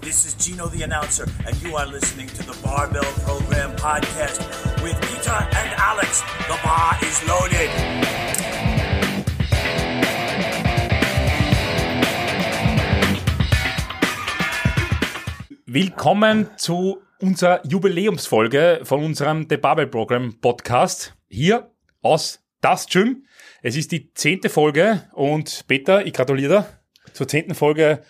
This is Gino the announcer, and you are listening to the Barbell Program podcast with Peter and Alex. The bar is loaded. Willkommen zu unserer Jubiläumsfolge von unserem The Barbell Program Podcast. Hier aus Das Gym. Es ist die zehnte Folge und Peter, ich gratuliere dir zur zehnten Folge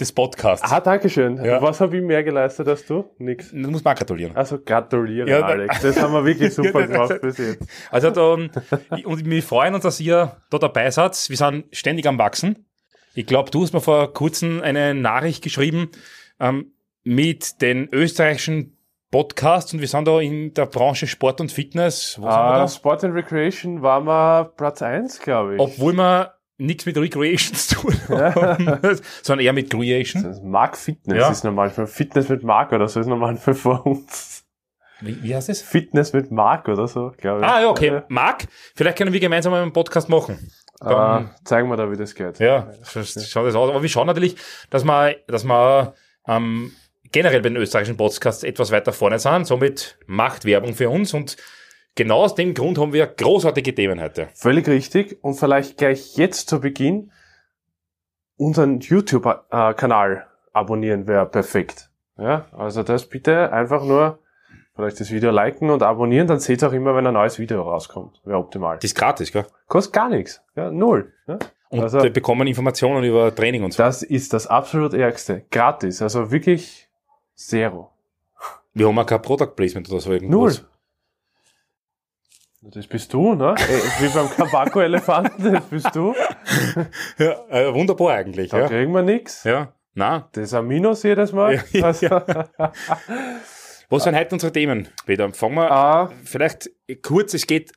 des Podcasts. Ah, danke schön. Ja. Was habe ich mehr geleistet als du? Nix. Das muss man auch gratulieren. Also gratuliere, Ja, Alex. Das haben wir wirklich super Ja, gemacht bis jetzt. Also da, und wir freuen uns, dass ihr da dabei seid. Wir sind ständig am Wachsen. Ich glaube, du hast mir vor kurzem eine Nachricht geschrieben ähm, mit den österreichischen Podcasts und wir sind da in der Branche Sport und Fitness. Wo Ah? Sport and Recreation waren wir Platz 1, glaube ich. Obwohl wir nichts mit Recreation zu tun haben, sondern eher mit Creation. das Mark Fitness Ja. ist normal. Fitness mit Mark oder so ist normal für vor uns. Wie, wie heißt es? Fitness mit Mark oder so, glaube ich. Ah, ja, okay. Marc, vielleicht können wir gemeinsam einen Podcast machen. Ah, zeigen wir da, wie das geht. Ja, so schaut das aus. Aber wir schauen natürlich, dass wir, dass wir ähm, generell bei den österreichischen Podcasts etwas weiter vorne sind. Somit macht Werbung für uns. Und genau aus dem Grund haben wir großartige Themen heute. Völlig richtig. Und vielleicht gleich jetzt zu Beginn unseren YouTube-Kanal abonnieren wäre perfekt. Ja, also das bitte einfach nur vielleicht das Video liken und abonnieren, dann seht ihr auch immer, wenn ein neues Video rauskommt. Wäre optimal. Das ist gratis, gell? Kostet gar nichts. Ja, null. Ja? Und Also- wir bekommen Informationen über Training und so. Das ist das absolut Ärgste. Gratis. Also wirklich zero. Wir haben auch kein Product Placement oder so Null. Das bist du, ne? Äh, Wie beim Kabako-Elefanten, das bist du. Ja, äh, wunderbar eigentlich. Da Ja. kriegen wir nix. ja. Na, Das ist ein Minus jedes Mal. Ja, Also, was sind heute unsere Themen, Peter? Fangen wir ah, vielleicht kurz, es geht,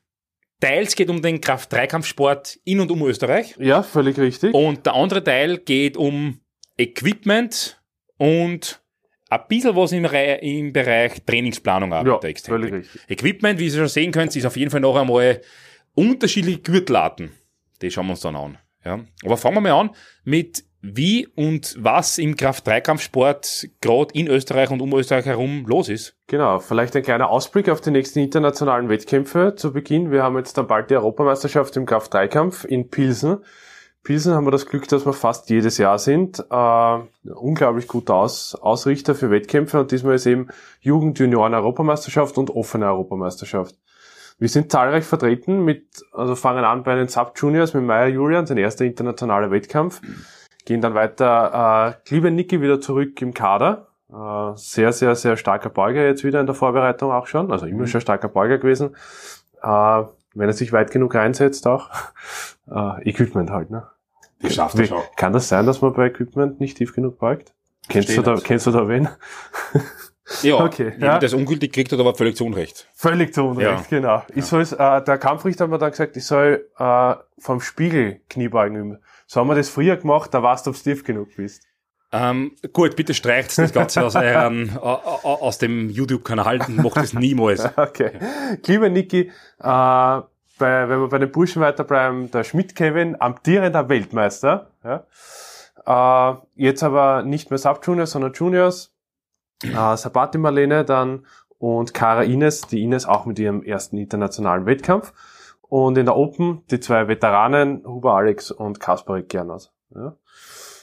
teils geht um den Kraft-Dreikampfsport in und um Österreich. ja, völlig richtig. Und der andere Teil geht um Equipment und ein bisschen was im, im Bereich Trainingsplanung ja, arbeitet. extrem. völlig richtig. Equipment, wie ihr schon sehen könnt, ist auf jeden Fall noch einmal unterschiedliche Gürtelarten. Die schauen wir uns dann an. Ja. Aber fangen wir mal an mit wie und was im Kraft-Dreikampfsport gerade in Österreich und um Österreich herum los ist. Genau, vielleicht ein kleiner Ausblick auf die nächsten internationalen Wettkämpfe zu Beginn. Wir haben jetzt dann bald die Europameisterschaft im Kraft-3-Kampf in Pilsen. Pilsen haben wir das Glück, dass wir fast jedes Jahr sind. Äh, unglaublich guter Aus Ausrichter für Wettkämpfe und diesmal ist eben Jugend-Junioren-Europameisterschaft und offene Europameisterschaft. Wir sind zahlreich vertreten mit, also fangen an bei den Sub-Juniors mit Maya Julian, sein erster internationaler Wettkampf. Gehen dann weiter, äh, Klieben Niki wieder zurück im Kader. Äh, sehr, sehr, sehr starker Beuger jetzt wieder in der Vorbereitung auch schon. Also immer schon starker Beuger gewesen. Äh, wenn er sich weit genug reinsetzt auch. Äh, Equipment halt, ne? Das schafft Wie, kann das sein, dass man bei Equipment nicht tief genug beugt? Kennst du, da, kennst du da wen? Ja, Okay, ja. das ungültig kriegt, hat aber völlig zu Unrecht. Völlig zu Unrecht, genau. Ich soll, äh, der Kampfrichter hat mir dann gesagt, ich soll äh, vom Spiegel Kniebeugen üben. So haben wir das früher gemacht, da weißt du, ob du tief genug bist. Ähm, gut, bitte streicht das Ganze aus, euren, aus dem YouTube-Kanal und macht das niemals. Okay. Lieber Niki, äh, bei, wenn wir bei den Burschen weiterbleiben, der Schmidt-Kevin, amtierender Weltmeister. Ja. Äh, jetzt aber nicht mehr Sub-Juniors, sondern Juniors. Äh, Sabati Marlene dann und Kara Ines, die Ines auch mit ihrem ersten internationalen Wettkampf. Und in der Open die zwei Veteranen, Huber Alex und Kasparik Gernot. Ja.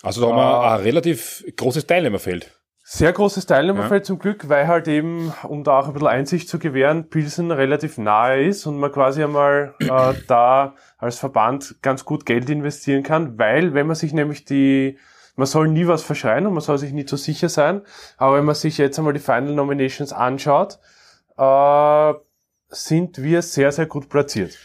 Also da haben wir ein relativ großes Teilnehmerfeld. Sehr großes Teilnehmerfeld zum Glück, weil halt eben, um da auch ein bisschen Einsicht zu gewähren, Pilsen relativ nahe ist und man quasi einmal äh, da als Verband ganz gut Geld investieren kann, weil wenn man sich nämlich die, man soll nie was verschreien und man soll sich nie zu sicher sein, aber wenn man sich jetzt einmal die Final Nominations anschaut, äh, sind wir sehr, sehr gut platziert.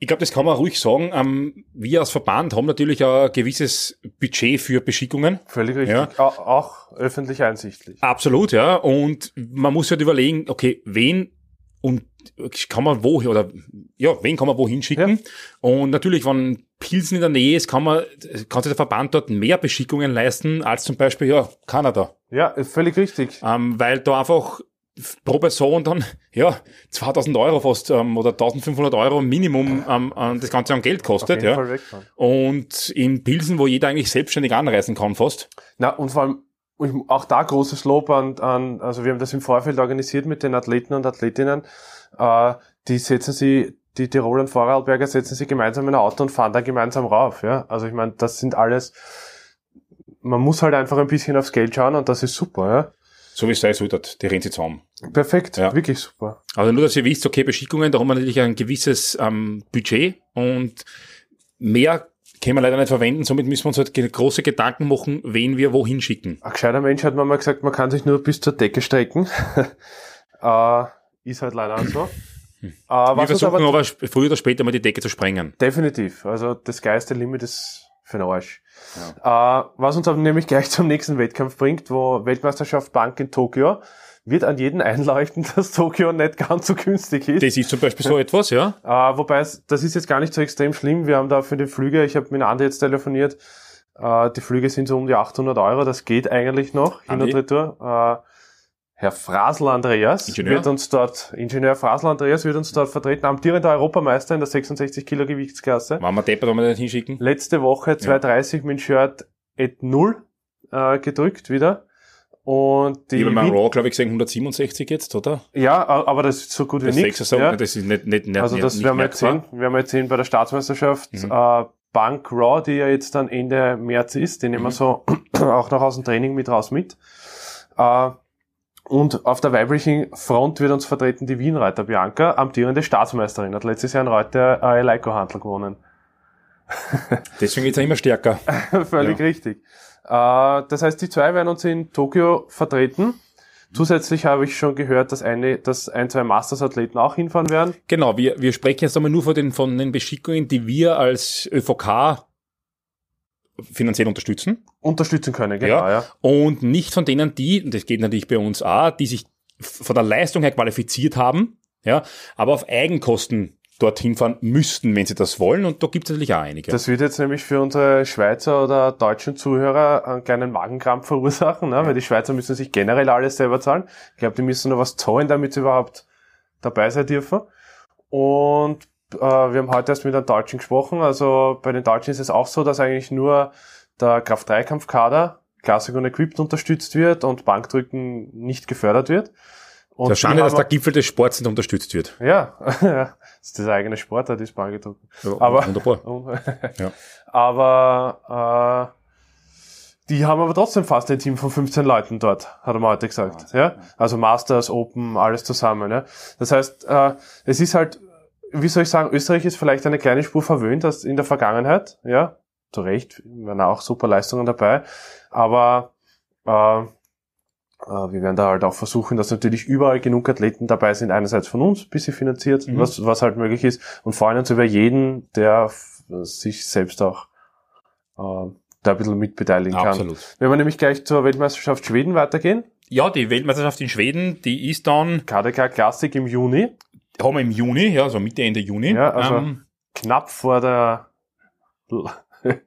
Ich glaube, das kann man ruhig sagen. Ähm, wir als Verband haben natürlich ein gewisses Budget für Beschickungen. Völlig richtig. Ja. Au- Auch öffentlich einsichtlich. Absolut, ja. Und man muss halt überlegen, okay, wen und kann man wo oder ja, wen kann man wohin schicken? Und natürlich, wenn Pilsen in der Nähe ist, kann man kann sich der Verband dort mehr Beschickungen leisten als zum Beispiel ja Kanada, Ja, ist völlig richtig. ähm, weil da einfach pro Person dann ja 2000 Euro fast ähm, oder 1500 Euro Minimum ähm, ähm, das Ganze an Geld kostet, ja. Und in Pilsen, wo jeder eigentlich selbstständig anreisen kann fast. Na, und vor allem, auch da großes Lob an, an, also wir haben das im Vorfeld organisiert mit den Athleten und Athletinnen, äh, die setzen sie, die Tiroler und Vorarlberger setzen sich gemeinsam in ein Auto und fahren da gemeinsam rauf, ja. Also ich meine, das sind alles, man muss halt einfach ein bisschen aufs Geld schauen und das ist super, ja. So wie es sein sollte, die rennen sie zusammen. Perfekt, Ja. wirklich super. Also nur, dass ihr wisst, okay, Beschickungen, da haben wir natürlich ein gewisses ähm, Budget und mehr können wir leider nicht verwenden, somit müssen wir uns halt große Gedanken machen, wen wir wohin schicken. Ein gescheiter Mensch hat mir mal gesagt, man kann sich nur bis zur Decke strecken. äh, ist halt leider auch so. Äh, Wir versuchen aber aber früher oder später mal die Decke zu sprengen. Definitiv. Also das geilste Limit ist für den Arsch. Äh, was uns aber nämlich gleich zum nächsten Wettkampf bringt, wo Weltmeisterschaft Bank in Tokio, wird an jeden einleuchten, dass Tokio nicht ganz so günstig ist. Das ist zum Beispiel so etwas, ja. Äh, wobei, das ist jetzt gar nicht so extrem schlimm. Wir haben da für die Flüge, ich habe mit Andi jetzt telefoniert, äh, die Flüge sind so um die 800 Euro, das geht eigentlich noch, hin Andi? und retour. Äh, Herr Frasel Andreas Ingenieur? wird uns dort, Ingenieur Frasel Andreas wird uns dort vertreten, amtierender Europameister in der 66 Kilo Gewichtsklasse. Wenn wir deppert, wenn wir nicht hinschicken. Letzte Woche 230 mit dem Shirt at 0 äh, gedrückt wieder. Und die Ich habe mal Raw, glaube ich, gesehen, 167 jetzt, oder? ja, aber das ist so gut wie nichts. Ja. das ist nicht, nicht, nicht, Also das nicht werden wir jetzt sehen. Wir haben jetzt sehen bei der Staatsmeisterschaft Mhm. äh, Bank Raw, die ja jetzt dann Ende März ist, den nehmen Mhm. wir so auch noch aus dem Training mit raus mit. Äh, und auf der weiblichen Front wird uns vertreten die Wienreiter Bianca, amtierende Staatsmeisterin, hat letztes Jahr in Reuter äh, Leiko-Handel gewonnen. Deswegen geht's ja immer stärker. Völlig Ja. richtig. Äh, das heißt, die zwei werden uns in Tokio vertreten. Zusätzlich habe ich schon gehört, dass, eine, dass ein, zwei Masters-Athleten auch hinfahren werden. Genau, wir, wir sprechen jetzt einmal nur von den, von den Beschickungen, die wir als ÖVK finanziell unterstützen Unterstützen können, genau, Ja. ja. und nicht von denen, die, und das geht natürlich bei uns auch, die sich von der Leistung her qualifiziert haben, ja, aber auf Eigenkosten dorthin fahren müssten, wenn sie das wollen. Und da gibt es natürlich auch einige. Das wird jetzt nämlich für unsere Schweizer oder deutschen Zuhörer einen kleinen Magenkrampf verursachen, ne? weil die Schweizer müssen sich generell alles selber zahlen. Ich glaube, die müssen noch was zahlen, damit sie überhaupt dabei sein dürfen. Und äh, wir haben heute erst mit einem Deutschen gesprochen. Also bei den Deutschen ist es auch so, dass eigentlich nur der Kraft-3-Kampfkader Classic und Equipped unterstützt wird und Bankdrücken nicht gefördert wird. Und die Schande, dass der Gipfel des Sports nicht unterstützt wird. ja, das ist das eigene Sportart, ist Bankdrücken. Ja, Aber- Wunderbar. ja. Aber äh, die haben aber trotzdem fast ein Team von 15 Leuten dort, hat er mal heute gesagt. Ja, Also Masters, Open, alles zusammen. Ja? Das heißt, äh, es ist halt, wie soll ich sagen, Österreich ist vielleicht eine kleine Spur verwöhnt als in der Vergangenheit. Ja, zu Recht, waren auch super Leistungen dabei. Aber äh, äh, wir werden da halt auch versuchen, dass natürlich überall genug Athleten dabei sind, einerseits von uns, ein bisschen finanziert, Mhm. was, was halt möglich ist, und vor allem über jeden, der sich selbst auch äh, da ein bisschen mitbeteiligen kann. Absolut. Wenn wir nämlich gleich zur Weltmeisterschaft Schweden weitergehen, Ja, die Weltmeisterschaft in Schweden, die ist dann, KDK Classic im Juni, haben wir im Juni, ja, so Mitte, Ende Juni. Ja, also- ähm, knapp vor der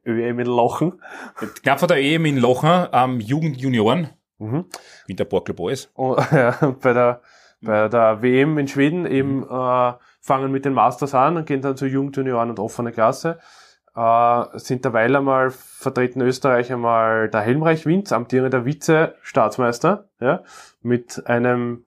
ÖM in Lochen. knapp vor der EM in Lochen, ähm, Jugend Junioren, Mhm. Winterborkel Boys. Und, ja, bei der bei der WM in Schweden eben äh, fangen mit den Masters an und gehen dann zu Jugend, Junioren und offene Klasse. Äh, sind derweil einmal vertreten Österreich einmal der Helmreich Winz, amtierender Vize-Staatsmeister, ja, mit einem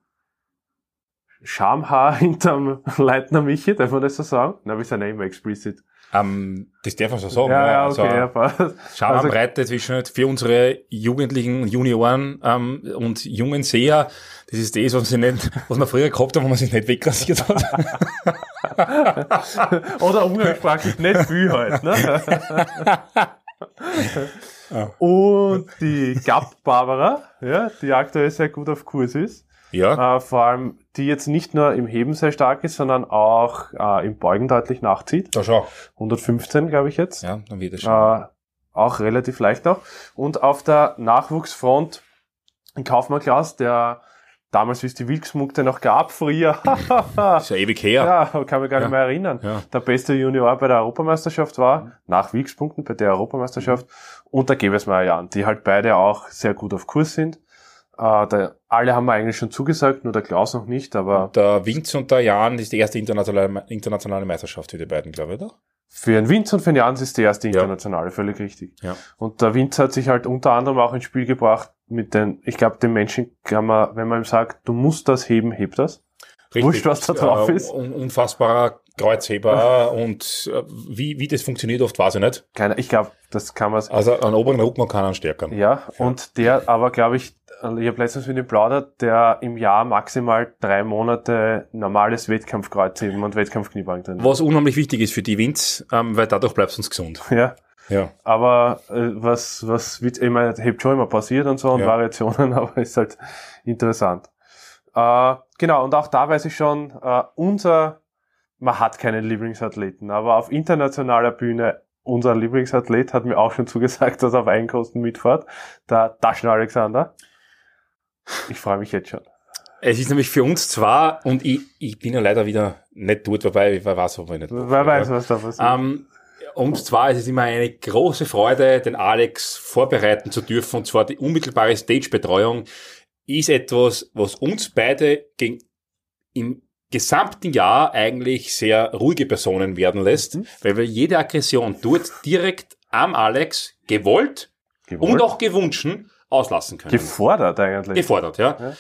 Schamhaar hinterm Leitner Michi, darf man das so sagen? Na, wir sind ja immer explicit. Ähm, das darf man so sagen. ja, ja, Also, okay, ja, passt. Schauen wir Also- zwischen für unsere Jugendlichen Junioren ähm, und jungen Seher. Das ist das, was, sie nicht, was man früher gehabt haben, wo man sich nicht wegrasiert hat. Oder umgangssprachlich nicht viel halt. Ne? Und die Gap Barbara, ja, die aktuell sehr gut auf Kurs ist. ja, Äh, vor allem, die jetzt nicht nur im Heben sehr stark ist, sondern auch äh, im Beugen deutlich nachzieht. da schau. 115, glaube ich jetzt. Ja, dann wird es schon. Äh, auch relativ leicht noch. Und auf der Nachwuchsfront ein Kaufmann Klaus, der damals, wie es die Wilksmunkte noch gab, früher, ist ja ewig her. ja, kann mich gar nicht Ja. mehr erinnern, Ja. der beste Junior bei der Europameisterschaft war, nach Wilkspunkten bei der Europameisterschaft, und der Gebesmeier Jan, die halt beide auch sehr gut auf Kurs sind. Äh, der, alle haben wir eigentlich schon zugesagt, nur der Klaus noch nicht, aber Der Winz und der Jan ist die erste internationale, internationale Meisterschaft für die beiden, glaube ich, oder? Für einen Winz und für einen Jans ist die erste internationale, völlig richtig. Ja. Und der Winz hat sich halt unter anderem auch ins Spiel gebracht mit den, ich glaube, dem Menschen kann man, wenn man ihm sagt, du musst das heben, heb das. Wurscht, was da drauf ist. un- Unfassbarer Kreuzheber und äh, wie, wie das funktioniert oft, weiß ich nicht. Keiner, ich glaube, das kann man Also an oberen und kann an stärkern. Ja, und der aber, glaube ich, ich habe letztens mit ihm plaudert, der im Jahr maximal drei Monate normales Wettkampfkreuzheben und Wettkampfkniebeugen drin. Was unheimlich wichtig ist für die Winz, ähm, weil dadurch bleibst du uns gesund. Ja, Ja. aber äh, was, was wird immer, hebt schon immer passiert und so und Ja. Variationen, aber ist halt interessant. Äh, genau, und auch da weiß ich schon, äh, unser, man hat keinen Lieblingsathleten, aber auf internationaler Bühne, unser Lieblingsathlet hat mir auch schon zugesagt, dass er auf Eigenkosten mitfährt, der Taschen Alexander. Ich freue mich jetzt schon. Es ist nämlich für uns zwar, und ich, ich bin ja leider wieder nicht dort, wobei ich weiß, ob ich nicht. Wer weiß, was da passiert. Ähm, uns zwar ist es immer eine große Freude, den Alex vorbereiten zu dürfen, und zwar die unmittelbare Stagebetreuung ist etwas, was uns beide gegen, im gesamten Jahr eigentlich sehr ruhige Personen werden lässt, Mhm. weil wir jede Aggression dort direkt am Alex gewollt, Gewollt? und auch gewünscht auslassen können. gefordert eigentlich. Gefordert, ja.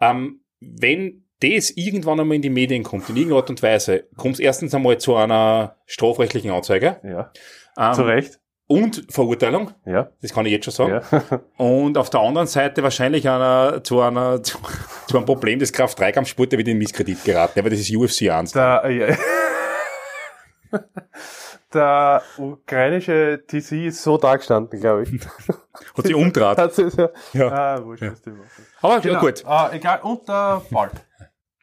Ähm, wenn das irgendwann einmal in die Medien kommt, in irgendeiner Art und Weise, kommt es erstens einmal zu einer strafrechtlichen Anzeige ja, ähm, zu Recht. und Verurteilung, Ja, das kann ich jetzt schon sagen. ja. Und auf der anderen Seite wahrscheinlich einer, zu, einer, zu, zu einem Problem des Kraft-3-Kampfsports, der wird in Misskredit geraten, aber das ist UFC 1. Der, äh, ja. Der ukrainische TC ist so da gestanden, glaube ich. Hat sich umdraht. Das ist ja, Ja. Ah, wurscht, das Thema. Aber Genau. ja, gut. Ah, egal, und der Paul.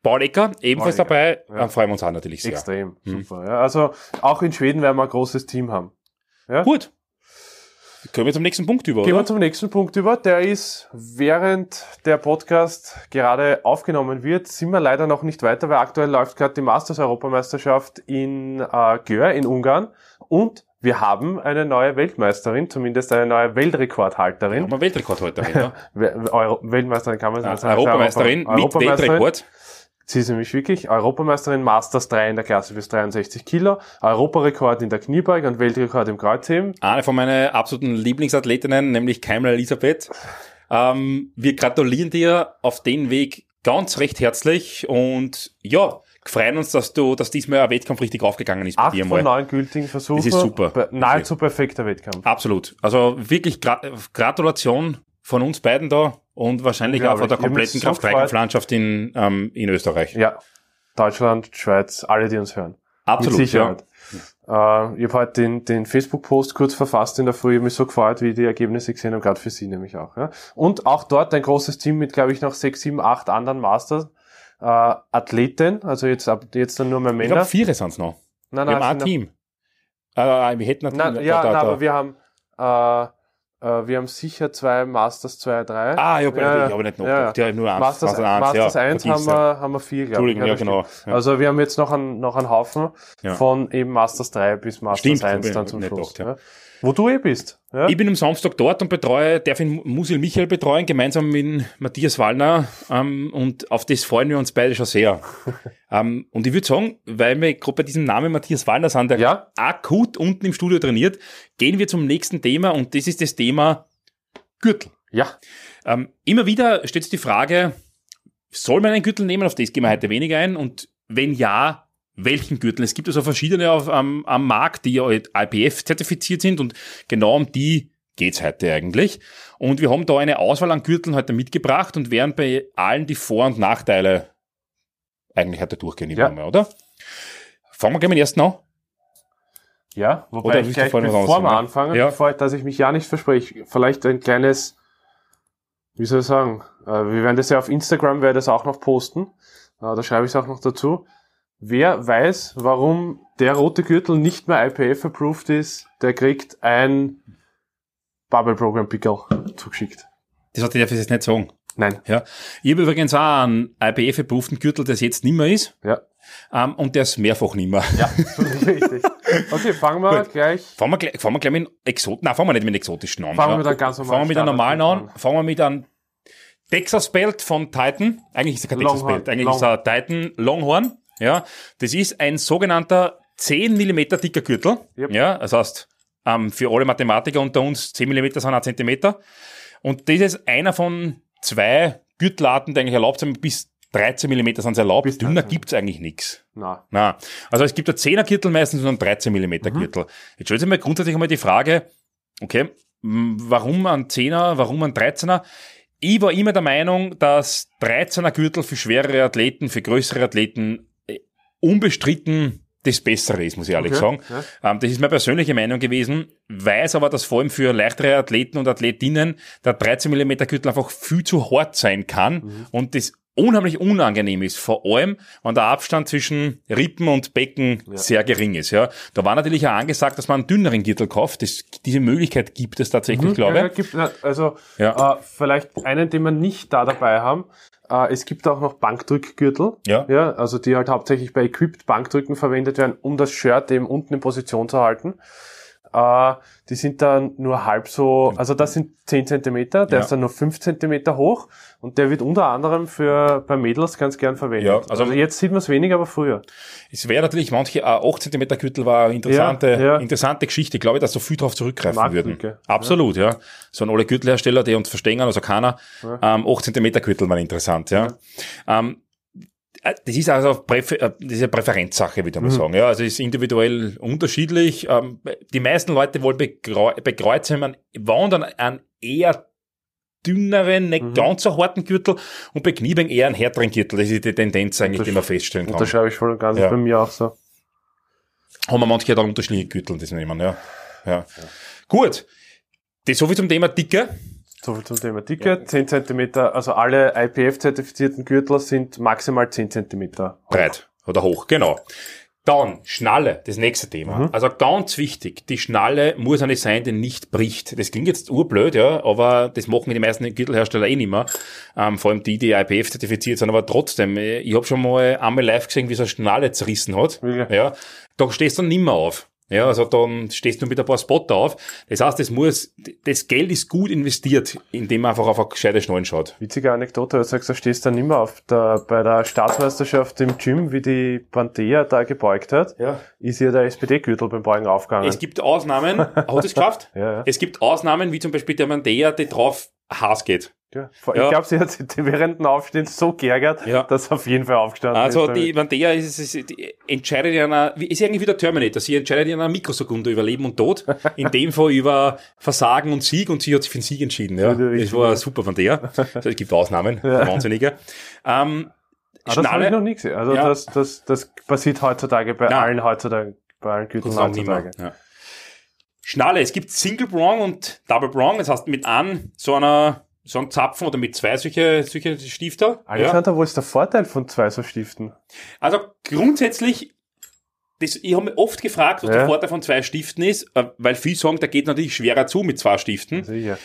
Paul Ecker, ebenfalls dabei, ähm, freuen wir uns auch natürlich sehr. Extrem, Mhm. super. Ja. Also auch in Schweden werden wir ein großes Team haben. Gut. Können wir zum nächsten Punkt über, Gehen oder? wir zum nächsten Punkt über. Der ist, während der Podcast gerade aufgenommen wird, sind wir leider noch nicht weiter, weil aktuell läuft gerade die Masters-Europameisterschaft in äh, Gör in Ungarn und wir haben eine neue Weltmeisterin, zumindest eine neue Weltrekordhalterin. Wir Weltrekord heute dahin, ja? Weltmeisterin kann man sagen. Europameisterin Europa- mit Europameisterin. Weltrekord. Sie ist nämlich wirklich Europameisterin Masters 3 in der Klasse bis 63 Kilo, Europarekord in der Kniebeuge und Weltrekord im Kreuzheben. Eine von meinen absoluten Lieblingsathletinnen, nämlich Keimler Elisabeth. Ähm, wir gratulieren dir auf den Weg ganz recht herzlich und ja, freuen uns, dass du, dass diesmal ein Wettkampf richtig aufgegangen ist bei Acht dir von mal. neun gültigen Versuchen. Das ist super. Nahezu perfekter Wettkampf. Absolut. Also wirklich Gra Gratulation von uns beiden da und wahrscheinlich auch von der. Ich kompletten so Kraft-3-Kampflandschaft in, ähm, in Österreich. Ja. Deutschland, Schweiz, alle, die uns hören. Absolut, Mit Sicherheit. Äh, ich habe heute den, den Facebook-Post kurz verfasst in der Früh. Ich hab mich so gefreut, wie ich die Ergebnisse gesehen habe, gerade für Sie nämlich auch. Ja. Und auch dort ein großes Team mit, glaube ich, noch sechs, sieben, acht anderen Masters. Äh, Athleten, also jetzt ab jetzt dann nur mehr Ich Männer. glaube, vier sind noch. nein, Wir haben es ein Team. Äh, wir hätten ein Nein, Team. ja, da, da, nein, da. aber wir haben, äh, wir haben sicher zwei Masters 2, 3. Ah, ja, Ja, ich habe nicht noch. ja, Ja, nur eins. Masters, also eins, Masters ja, 1 haben ja. wir, haben wir vier, glaube ich. Entschuldigung, ja, genau. Ja. Also wir haben jetzt noch einen, noch einen Haufen Ja. von eben Masters 3 bis Masters Stimmt, 1 hab dann zum Schluss. gedacht, ja. ja. Wo du eh bist. Ja? Ich bin am Samstag dort und betreue, darf ihn Musil Michael betreuen, gemeinsam mit Matthias Wallner. Ähm, und auf das freuen wir uns beide schon sehr. ähm, und ich würde sagen, weil wir gerade bei diesem Namen Matthias Wallner sind, der Ja. akut unten im Studio trainiert, gehen wir zum nächsten Thema und das ist das Thema Gürtel. ja. Ähm, immer wieder stellt sich die Frage, soll man einen Gürtel nehmen? Auf das gehen wir heute weniger ein. Und wenn ja, welchen Gürtel? Es gibt also verschiedene auf, am, am Markt, die ja IPF zertifiziert sind und genau um die geht's heute eigentlich. Und wir haben da eine Auswahl an Gürteln heute mitgebracht und werden bei allen die Vor- und Nachteile eigentlich heute durchgehen, Ja. ja. oder? Fangen wir gleich mit dem ersten an. Ja, wobei Oder ich gleich, bevor wir anfangen, Ja. bevor, dass ich mich ja nicht verspreche, vielleicht ein kleines, wie soll ich sagen, äh, wir werden das ja auf Instagram, werde das auch noch posten, äh, da schreibe ich es auch noch dazu. Wer weiß, warum der rote Gürtel nicht mehr IPF-approved ist, der kriegt ein Bubble Program Pickel zugeschickt. Das hat ich jetzt nicht sagen. Nein, Ja. Ich habe übrigens auch einen IPF-approveden Gürtel, der jetzt nicht mehr ist. ja. Ähm, und der ist mehrfach nicht mehr. Ja, richtig. Okay, fangen wir Gut. gleich. Fangen wir, gleich, fangen wir gleich mit einem Exoten, nein, fangen wir nicht mit einem exotischen an. Fangen wir mit einem ganz normalen Fangen wir mit einem normalen an. Fangen wir mit einem Texas Belt von Titan. Eigentlich ist es kein Texas Longhorn. Belt, eigentlich ist es ein Titan Longhorn. Ja, das ist ein sogenannter 10 mm dicker Gürtel. Yep. Ja, das heißt, ähm, für alle Mathematiker unter uns 10 mm sind ein Zentimeter. Und das ist einer von zwei Gürtelarten, die eigentlich erlaubt sind, bis 13 mm sind sie erlaubt. Bis Dünner 13. gibt's eigentlich nichts. Na, Na, also es gibt ein 10er Gürtel meistens und einen 13 mm Mhm. Gürtel. Jetzt stellt sich mal grundsätzlich einmal die Frage, okay, warum ein 10er, warum ein 13er? Ich war immer der Meinung, dass 13er Gürtel für schwerere Athleten, für größere Athleten unbestritten das Bessere ist, muss ich ehrlich Okay, sagen. ja. Ähm, das ist meine persönliche Meinung gewesen, weiß aber, dass vor allem für leichtere Athleten und Athletinnen der 13 mm Gürtel einfach viel zu hart sein kann Mhm. und das unheimlich unangenehm ist, vor allem, wenn der Abstand zwischen Rippen und Becken sehr gering ist. Ja, Da war natürlich auch angesagt, dass man einen dünneren Gürtel kauft. Das, diese Möglichkeit gibt es tatsächlich, glaube Ja, ich. gibt, na, also Ja. äh, vielleicht einen, den wir nicht da dabei haben. Äh, es gibt auch noch Bankdrückgürtel. Ja. Ja, also die halt hauptsächlich bei Equipped Bankdrücken verwendet werden, um das Shirt eben unten in Position zu halten. Äh, die sind dann nur halb so, also das sind 10 Zentimeter, der Ja. ist dann nur 5 Zentimeter hoch und der wird unter anderem für bei Mädels ganz gern verwendet. Ja, also- also, jetzt sieht man es weniger, aber früher. Es wäre natürlich manche, äh, 8 cm Gürtel war eine interessante, Ja, ja. interessante Geschichte. Ich glaube, dass so viel darauf zurückgreifen würden. Absolut, ja. So an alle Gürtelhersteller, die uns verstehen, also keiner. Ähm, 8 cm Gürtel waren interessant, ja. Ähm, äh, das ist also Präfer äh, das eine Präferenzsache, würde ich Mhm. mal sagen. Ja, also es ist individuell unterschiedlich. Ähm, die meisten Leute wollen bekreu- bekreuzen, man wandern an eher dünneren, nicht Mhm. ganz so harten Gürtel und bei Kniebein eher einen härteren Gürtel. Das ist die Tendenz eigentlich, die man feststellen kann. Unterschreibe ich voll und ganz, Ja. bei mir auch so. haben wir manche da unterschiedliche Gürtel, das nehmen, ja. ja. Gut. Das so viel zum Thema Dicke. So viel zum Thema Dicke. 10 Zentimeter, also alle IPF-zertifizierten Gürtel sind maximal 10 Zentimeter. Breit oder hoch, genau. Dann Schnalle, das nächste Thema. Mhm. Also ganz wichtig, die Schnalle muss eine sein, die nicht bricht. Das klingt jetzt urblöd, ja, aber das machen die meisten Gürtelhersteller eh nicht mehr. Ähm, vor allem die, die IPF zertifiziert sind, aber trotzdem, ich habe schon mal einmal live gesehen, wie so eine Schnalle zerrissen hat. Wirklich? Ja, da stehst du dann nimmer auf. Ja, also dann stehst du mit ein paar Spotter auf. Das heißt, das muss, das Geld ist gut investiert, indem man einfach auf eine gescheite Schnallen schaut. Witzige Anekdote, du sagst, da stehst du dann immer auf der, bei der Staatsmeisterschaft im Gym, wie die Panthea da gebeugt hat, Ja. ist ihr der SPD-Gürtel beim Beugen aufgegangen. Es gibt Ausnahmen, hat es geschafft? Ja, ja. Es gibt Ausnahmen, wie zum Beispiel der Mandea, der drauf Haas geht. ja. Ich Ja. glaube, sie hat sich während dem Aufstehen so geärgert, Ja. dass sie auf jeden Fall aufgestanden Also ist. die Mandea ist, ist, ist, entscheidet in einer, wie- ist irgendwie wie der Terminator, sie entscheidet in einer Mikrosekunde über Leben und Tod, in dem Fall über Versagen und Sieg und sie hat sich für den Sieg entschieden. Ja. Ja, Das war ja. super Mandea. Also, es gibt Ausnahmen, Wahnsinnige. Ähm, Ah, das habe ich noch nie gesehen. Also Ja. das, das, das passiert heutzutage bei Nein. allen heutzutage, bei allen mehr. heutzutage. Ja. Schnalle, es gibt Single Prong und Double Prong, das heißt mit einem so einer so einem Zapfen oder mit zwei solche, solche Stifter. Ja. Alexander, wo ist der Vorteil von zwei so Stiften? Also grundsätzlich, das, ich habe mich oft gefragt, was Ja. der Vorteil von zwei Stiften ist, äh, weil viele sagen, der geht natürlich schwerer zu mit zwei Stiften. Sicher.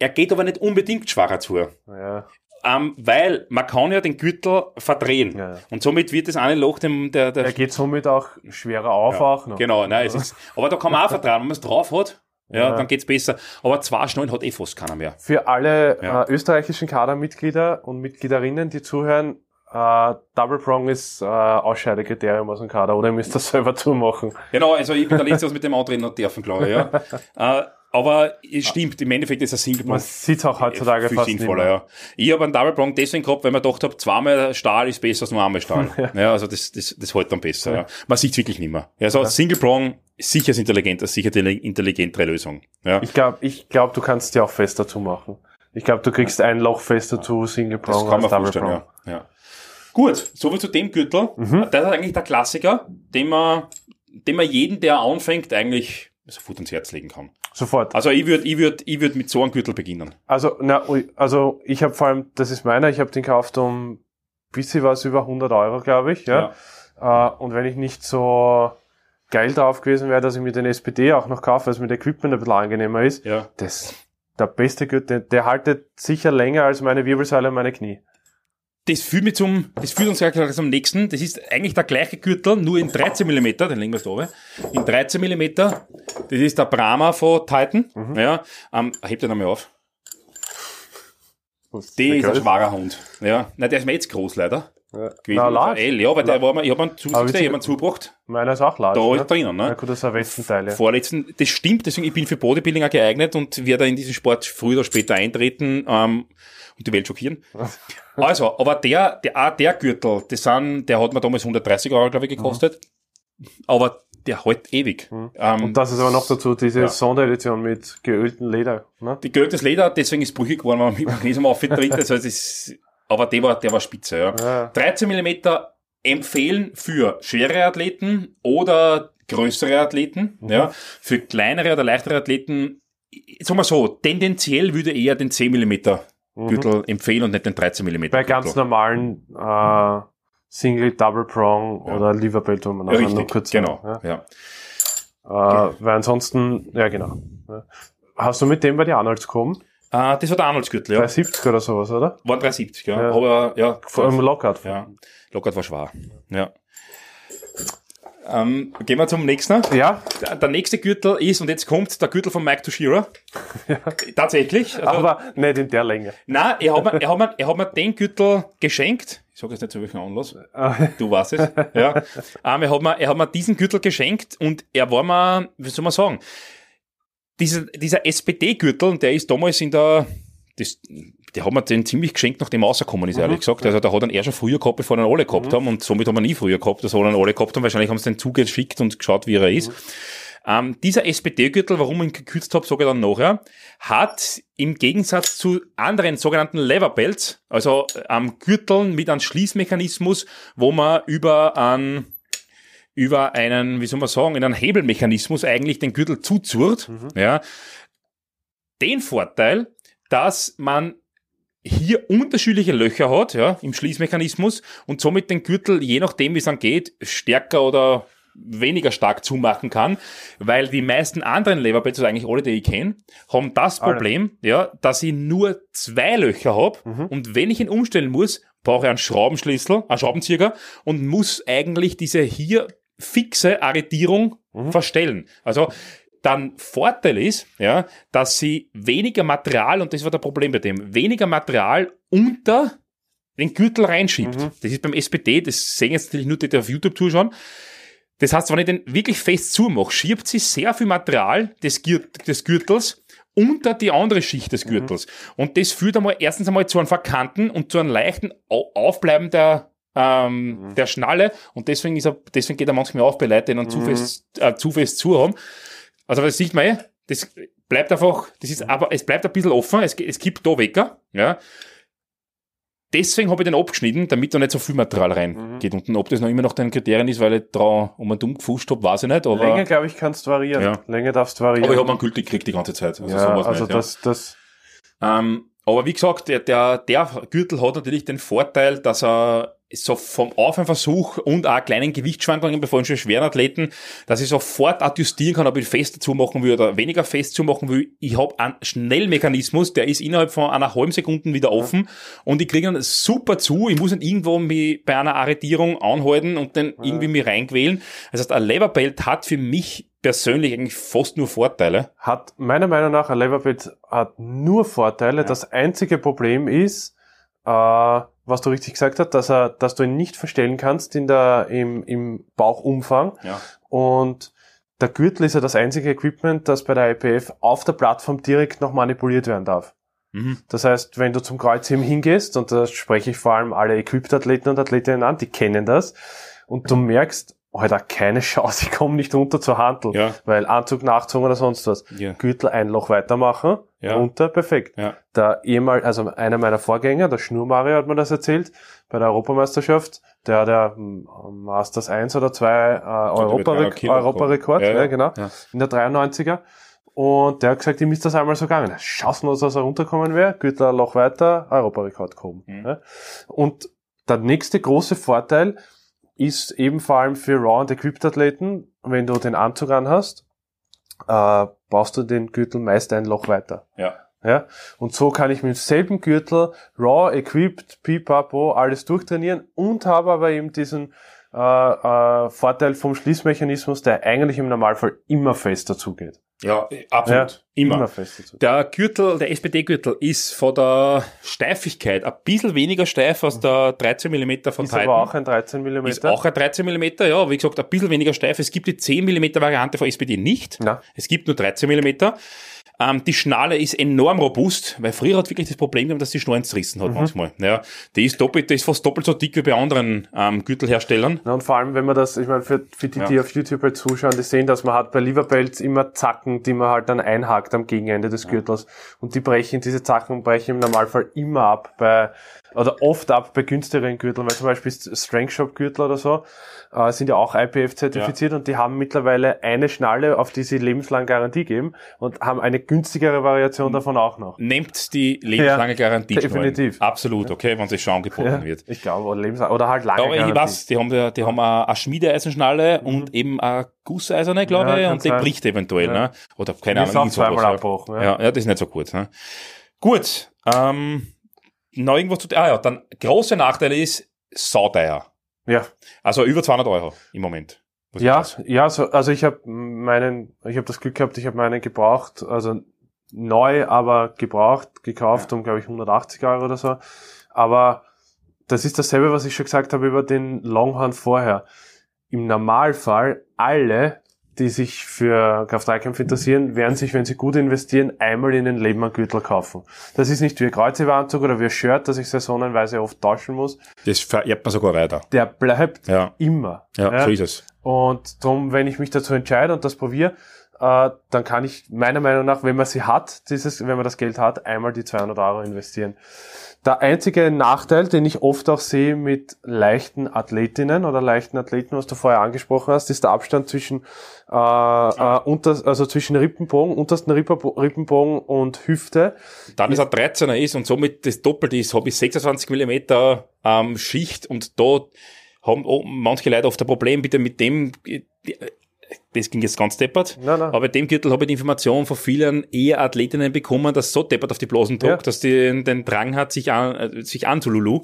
Er geht aber nicht unbedingt schwerer zu. Ja. Ähm, weil man kann ja den Gürtel verdrehen. Ja, ja. Und somit wird das eine Loch dem, der, der Er geht somit auch schwerer auf auch noch. Genau, nein, es ist, aber da kann man auch vertrauen, wenn man es drauf hat, ja, Ja. dann geht's besser. Aber zwei Schnallen hat eh fast keiner mehr. Für alle Ja. äh, österreichischen Kadermitglieder und Mitgliederinnen, die zuhören, äh, Double Prong ist äh, Ausscheidekriterium aus dem Kader oder ihr müsst das selber zumachen. Genau, also ich bin der Letzte, was mit dem antreten hat dürfen, glaube ich, ja. äh, aber es stimmt, im Endeffekt ist ein Single Man Prong sieht auch heutzutage viel fast sinnvoller, ja. Ich habe einen Double Prong deswegen gehabt, weil man gedacht habe, zweimal Stahl ist besser als nur einmal Stahl. ja. also das, das, das hält dann besser, ja. Man sieht wirklich nicht mehr. Ja, also Single Prong, sicher ist intelligent, sicher die intelligentere Lösung. Ja. Ich glaube, ich glaub, du kannst die auch fester zumachen. Ich glaube, du kriegst ein Loch fester zu Single Das Prong kann man vorstellen, Prong. ja. ja. Gut, soviel zu dem Gürtel. Mhm. Das ist eigentlich der Klassiker, den man, den man jeden, der anfängt, eigentlich sofort ans Herz legen kann. Sofort. Also ich würde ich würd, ich würd mit so einem Gürtel beginnen. Also, na, also ich habe vor allem, das ist meiner, ich habe den gekauft um bisschen was über 100 Euro, glaube ich. Ja. Äh, und wenn ich nicht so geil drauf gewesen wäre, dass ich mir den SPD auch noch kaufe, weil es mit Equipment ein bisschen angenehmer ist, Ja. das der beste Gürtel, der, der haltet sicher länger als meine Wirbelsäule und meine Knie. Das führt, mich zum, das führt uns gleich zum nächsten. Das ist eigentlich der gleiche Gürtel, nur in 13 mm, den legen wir da oben. In 13 mm, das ist der Brahma von Titan. Mhm. Ja, ähm, hebt den einmal auf. Was Der ist ein schwacher Hund. Ja, na, der ist mir jetzt groß leider. gewesen. Na, large. L, ja, weil der war mir, ich habe einen zusätzlich wie- jemand zugebracht. Meiner ist auch large. Da ne? ist drinnen, Ja ne? gut, das ist ein Westenteil, ja. Vorletzten, das stimmt, deswegen, ich bin für Bodybuilding auch geeignet und werde in diesen Sport früher oder später eintreten ähm, und die Welt schockieren. Also, aber der, der, auch der Gürtel, das sind, der hat mir damals 130 Euro, glaube ich, gekostet. Aber der hält ewig. Ähm, Und das ist aber noch dazu diese Ja. Sonderedition mit geöltem Leder. Ne? die geöltes Leder, deswegen ist brüchig geworden, wenn man mit Magnesium auftritt. Also das ist, aber der war, der war spitze, ja. Ja. 13 Millimeter empfehlen für schwere Athleten oder größere Athleten. Mhm. Ja. Für kleinere oder leichtere Athleten, sagen wir so, tendenziell würde eher den 10 Millimeter Gürtel empfehlen und nicht den 13 Millimeter Mhm. Bei ganz normalen äh, Single, Double Prong Ja. oder Liverbelt, wo man nachher Richtig, nur kurz genau. Ja. Ja. Äh, weil ansonsten, ja genau. Ja. Hast du mit dem bei die Arnolds gekommen? Ah, das war der Arnoldsgürtel, ja. 370 oder sowas, oder? War 370, ja. Ja. Aber ja, Vor allem Lockout. ja. Lockout war schwer. Ja. Ähm, gehen wir zum nächsten. Ja, Der, nächste Gürtel ist, und jetzt kommt der Gürtel von Mike Toshira. Tatsächlich. Also, aber nicht in der Länge. Nein, er hat, mir, er, hat mir, er hat mir den Gürtel geschenkt. Ich sage jetzt nicht zu welchem Anlass. Du weißt es. Ja. Ähm, er, hat mir, er hat mir diesen Gürtel geschenkt und er war mir, wie soll man sagen, dieser, dieser SPD-Gürtel, der ist damals in der, das, der hat mir den ziemlich geschenkt, nachdem er rausgekommen ist, ehrlich gesagt. Also, der hat dann er schon früher gehabt, bevor ihn alle gehabt haben und somit haben wir nie früher gehabt, das hat ihn alle gehabt haben. Wahrscheinlich haben sie den zugeschickt und geschaut, wie er ist. Ähm, dieser SPD-Gürtel, warum ich ihn gekürzt habe, sage ich dann nachher, hat im Gegensatz zu anderen sogenannten Leverbelts, also ähm, Gürteln mit einem Schließmechanismus, wo man über einen über einen, wie soll man sagen, in einen Hebelmechanismus eigentlich den Gürtel zuzurrt, ja, den Vorteil, dass man hier unterschiedliche Löcher hat, ja, im Schließmechanismus und somit den Gürtel, je nachdem wie es dann geht, stärker oder weniger stark zumachen kann, weil die meisten anderen Leverbells, also eigentlich alle, die ich kenne, haben das Alle. Problem, ja, dass ich nur zwei Löcher habe und wenn ich ihn umstellen muss, brauche ich einen Schraubenschlüssel, einen Schraubenzieher und muss eigentlich diese hier fixe Arretierung verstellen. Also dann Vorteil ist, ja, dass sie weniger Material, und das war der Problem bei dem, weniger Material unter den Gürtel reinschiebt. Das ist beim SPD, das sehen jetzt natürlich nur die, die auf YouTube zuschauen. Das heißt, wenn ich den wirklich fest zumache, schiebt sie sehr viel Material des, Gürt des Gürtels unter die andere Schicht des Gürtels. Und das führt einmal erstens einmal zu einem Verkanten und zu einem leichten Au Aufbleiben der, ähm, der Schnalle. Und deswegen, ist er, deswegen geht er manchmal auf bei Leuten, die ihn zu fest, äh, zu fest zu haben. Also das sieht man eh, das bleibt einfach, das ist aber, es bleibt ein bisschen offen, es, es gibt da Wecker, ja. Deswegen habe ich den abgeschnitten, damit da nicht so viel Material reingeht. Und ob das noch immer noch den Kriterien ist, weil ich da um einen dumm gefuscht habe, weiß ich nicht. Aber, Länge, glaube ich, kannst du variieren. Ja. Länge darfst du variieren. aber ich habe einen gültig gekriegt die ganze Zeit. Also ja, sowas also nicht, ja. das, das, Ähm, aber wie gesagt, der, der, der Gürtel hat natürlich den Vorteil, dass er so vom Aufwärmversuch und auch kleinen Gewichtsschwankungen bei vorhin schon schweren Athleten, dass ich sofort adjustieren kann, ob ich fest dazu machen will oder weniger fest zu machen will. Ich habe einen Schnellmechanismus, der ist innerhalb von einer halben Sekunde wieder offen und ich kriege ihn super zu. Ich muss nicht irgendwo mich bei einer Arretierung anhalten und dann irgendwie mich reinquälen. Das heißt, ein Leverbelt hat für mich persönlich eigentlich fast nur Vorteile. hat meiner Meinung nach ein Leverbed hat nur Vorteile. Das einzige Problem ist, äh, was du richtig gesagt hast, dass er, dass du ihn nicht verstellen kannst in der, im, im Bauchumfang. Ja. Und der Gürtel ist ja das einzige Equipment, das bei der IPF auf der Plattform direkt noch manipuliert werden darf. Mhm. Das heißt, wenn du zum Kreuzheben hingehst, und da spreche ich vor allem alle Equipped-Athleten und Athletinnen an, die kennen das, und du merkst, Alter, keine Chance, ich komme nicht runter zur Handel, Ja. weil Anzug, Nachzug oder sonst was. Ja. Gürtel ein Loch weitermachen, Ja. runter, perfekt. Ja. Der ehemal, also einer meiner Vorgänger, der Schnurmario hat mir das erzählt, bei der Europameisterschaft, der hat ja hm, Masters 1 oder 2 äh, Europarekord, Europarekord Ja, ja. genau, in der 93er. Und der hat gesagt, ihm ist das einmal so gegangen. Chancenlos, dass er runterkommen wäre, Gürtel ein Loch weiter, Europarekord gehoben. Mhm. Ja. Und der nächste große Vorteil ist eben vor allem für Raw- und Equipped-Athleten, wenn du den Anzug anhast, äh, baust du den Gürtel meist ein Loch weiter. Ja. Ja, und so kann ich mit demselben Gürtel raw, equipped, pipapo, alles durchtrainieren und habe aber eben diesen äh, äh, Vorteil vom Schließmechanismus, der eigentlich im Normalfall immer fest dazugeht. Ja, absolut. immer. Immer dazu. Der Gürtel, der SPD-Gürtel ist von der Steifigkeit ein bisschen weniger steif als der 13 mm von Ist Titan. aber auch ein 13 mm. Ist auch ein 13 mm, ja, wie gesagt, ein bisschen weniger steif. Es gibt die 10 mm Variante von SPD nicht. Na. Es gibt nur 13 mm. Ähm, die Schnalle ist enorm robust, weil früher hat wirklich das Problem gehabt, dass die Schnallen zerrissen Mhm. hat manchmal. Ja, die ist doppelt, die ist fast doppelt so dick wie bei anderen ähm, Gürtelherstellern. Ja, und vor allem, wenn man das, ich meine, für, für die, die Ja. auf YouTube halt zuschauen, die sehen, dass man hat bei Liverbelts immer Zacken, die man halt dann einhakt am Gegenende des Gürtels. Und die brechen, diese Zacken brechen im Normalfall immer ab bei, oder oft ab bei günstigeren Gürteln, weil zum Beispiel Strength Shop Gürtel oder so, äh, sind ja auch IPF zertifiziert und die haben mittlerweile eine Schnalle, auf die sie lebenslang Garantie geben und haben eine günstigere Variation davon auch noch. Nehmt die lebenslange Ja, Garantie. definitiv. Absolut, okay, wenn es schon angeboten wird. Ich glaube, oder lebenslang, oder halt lange Aber ich weiß, die haben, ja- die haben eine, Schmiedeeisenschnalle und eben eine Gusseiserne, glaube Mhm. Ja, ich, und die sein. bricht eventuell, Ja. ne? Oder keine Die ist Ahnung. auch zweimal ja. abgebrochen, ja. Ja. ja, das ist nicht so gut. Ne? Gut, ähm, noch irgendwas zu, ah ja, dann große Nachteil ist sauteuer. Ja. Also über 200 Euro im Moment. Ja, ja, so, also ich habe meinen, ich habe das Glück gehabt, ich habe meinen gebraucht, also neu, aber gebraucht, gekauft um, glaube ich, 180 Euro oder so. Aber das ist dasselbe, was ich schon gesagt habe über den Longhorn vorher. Im Normalfall alle, die sich für Kraft-3-Kämpfe interessieren, werden sich, wenn sie gut investieren, einmal in den Leben einen Gürtel kaufen. Das ist nicht wie ein Kreuzheberanzug oder wie ein Shirt, das ich saisonenweise oft tauschen muss. Das vererbt man sogar weiter. Der bleibt Ja, immer. ja, so ist es. Und darum, wenn ich mich dazu entscheide und das probiere, äh, dann kann ich meiner Meinung nach, wenn man sie hat, dieses, wenn man das Geld hat, einmal die 200 Euro investieren. Der einzige Nachteil, den ich oft auch sehe mit leichten Athletinnen oder leichten Athleten, was du vorher angesprochen hast, ist der Abstand zwischen äh, äh, unter, also zwischen Rippenbogen, untersten Rippenbo- Rippenbogen und Hüfte. Dann ist er 13er ist und somit das Doppelte ist, habe ich 26 Millimeter ähm, Schicht und da haben manche Leute oft ein Problem bitte mit dem, das ging jetzt ganz deppert, Nein, nein. aber bei dem Gürtel habe ich die Information von vielen eher Athletinnen bekommen, dass so deppert auf die Blasen druckt, Ja. dass die den Drang hat, sich an, äh, sich anzululu,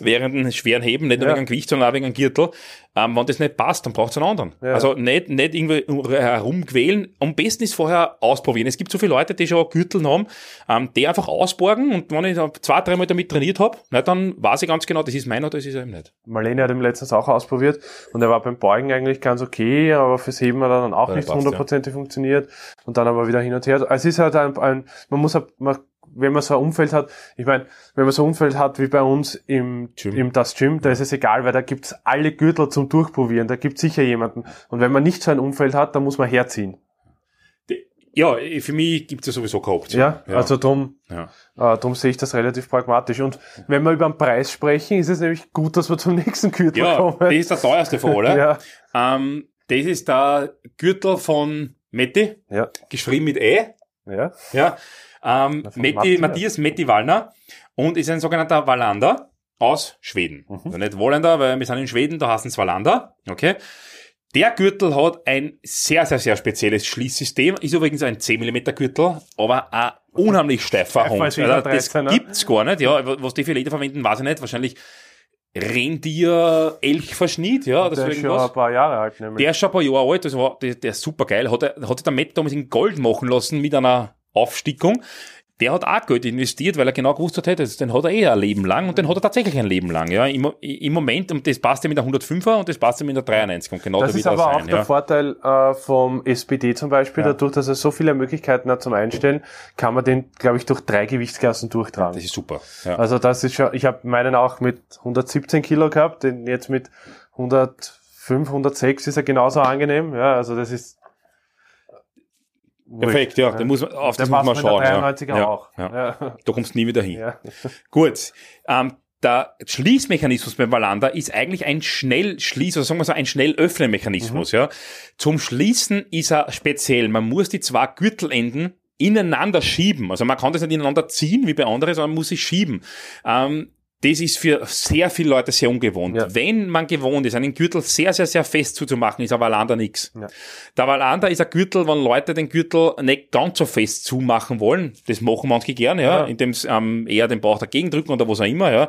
während einem schweren Heben, nicht nur Ja. wegen einem Gewicht, sondern auch wegen einem Gürtel. Ähm, wenn das nicht passt, dann braucht es einen anderen. Ja. Also nicht, nicht irgendwie herumquälen. Am besten ist vorher ausprobieren. Es gibt so viele Leute, die schon Gürtel haben, ähm, die einfach ausborgen und wenn ich zwei, dreimal damit trainiert habe, dann weiß ich ganz genau, das ist meiner, das ist eben nicht. Marlene hat ihn letztens auch ausprobiert und er war beim Beugen eigentlich ganz okay, aber fürs Heben er dann auch Ja, nicht hundertprozentig funktioniert und dann aber wieder hin und her. Also Es ist halt ein, ein man muss halt, man, wenn man so ein Umfeld hat, ich meine, wenn man so ein Umfeld hat wie bei uns im Gym. im das Gym, da ist es egal, weil da gibt's alle Gürtel zum Durchprobieren, da gibt's sicher jemanden. Und wenn man nicht so ein Umfeld hat, dann muss man herziehen. Ja, für mich gibt es ja sowieso keine Option. Ja, also drum, ja. äh, drum sehe ich das relativ pragmatisch. Und wenn wir über den Preis sprechen, ist es nämlich gut, dass wir zum nächsten Gürtel ja, kommen. das ist der teuerste von allen. ja, ähm, das ist der Gürtel von Metti, ja, geschrieben mit E. ja. Ja. Ähm, Metti, Matthias. Metti Wallner und ist ein sogenannter Wallander aus Schweden. Mhm. Also nicht Wallander, weil wir sind in Schweden, da heißen es Wallander. Okay. Der Gürtel hat ein sehr, sehr, sehr spezielles Schließsystem. Ist übrigens ein 10 mm Gürtel, aber ein unheimlich steifer Steifer Hund. Also das 13er. gibt's gar nicht. Ja, was die für Leder verwenden, weiß ich nicht. Wahrscheinlich Rentier, Elchverschnitt, ja, Der ist schon irgendwas. ein paar Jahre alt, nämlich. Der ist schon ein paar Jahre alt, das war, der, der ist super geil. Hat, er, hat sich der Matt damals in Gold machen lassen mit einer Aufstickung. Der hat auch Geld investiert, weil er genau gewusst hat, hey, das, den hat er eh ein Leben lang und den hat er tatsächlich ein Leben lang. Ja, im, im Moment, und das passt ja mit der 105er und das passt ja mit der 93 und genau das da ist er aber auch sein. der Ja. Vorteil äh, vom SPD zum Beispiel. Ja. Dadurch, dass er so viele Möglichkeiten hat zum Einstellen, kann man den, glaube ich, durch drei Gewichtsklassen durchtragen. Das ist super. Ja. Also das ist schon, ich habe meinen auch mit 117 Kilo gehabt, den jetzt mit 105, 106 ist er genauso angenehm. Ja, also das ist Perfekt, ja, da muss man, auf das muss man schauen. der Ja. 93er Ja. auch. Ja. Ja. Da kommst du nie wieder hin. Ja. Gut. Ähm, der Schließmechanismus beim Wallander ist eigentlich ein Schnellschließ, oder sagen wir so, ein Schnellöffnemechanismus, Mhm. ja. Zum Schließen ist er speziell. Man muss die zwei Gürtelenden ineinander schieben. Also man kann das nicht ineinander ziehen wie bei anderen, sondern man muss sie schieben. Ähm, das ist für sehr viele Leute sehr ungewohnt. Ja. Wenn man gewohnt ist, einen Gürtel sehr, sehr, sehr fest zuzumachen, ist ein Wallander nix. Ja. Der Wallander ist ein Gürtel, wenn Leute den Gürtel nicht ganz so fest zumachen wollen. Das machen manche gerne, ja, Ja. indem sie ähm, eher den Bauch dagegen drücken oder was auch immer, ja.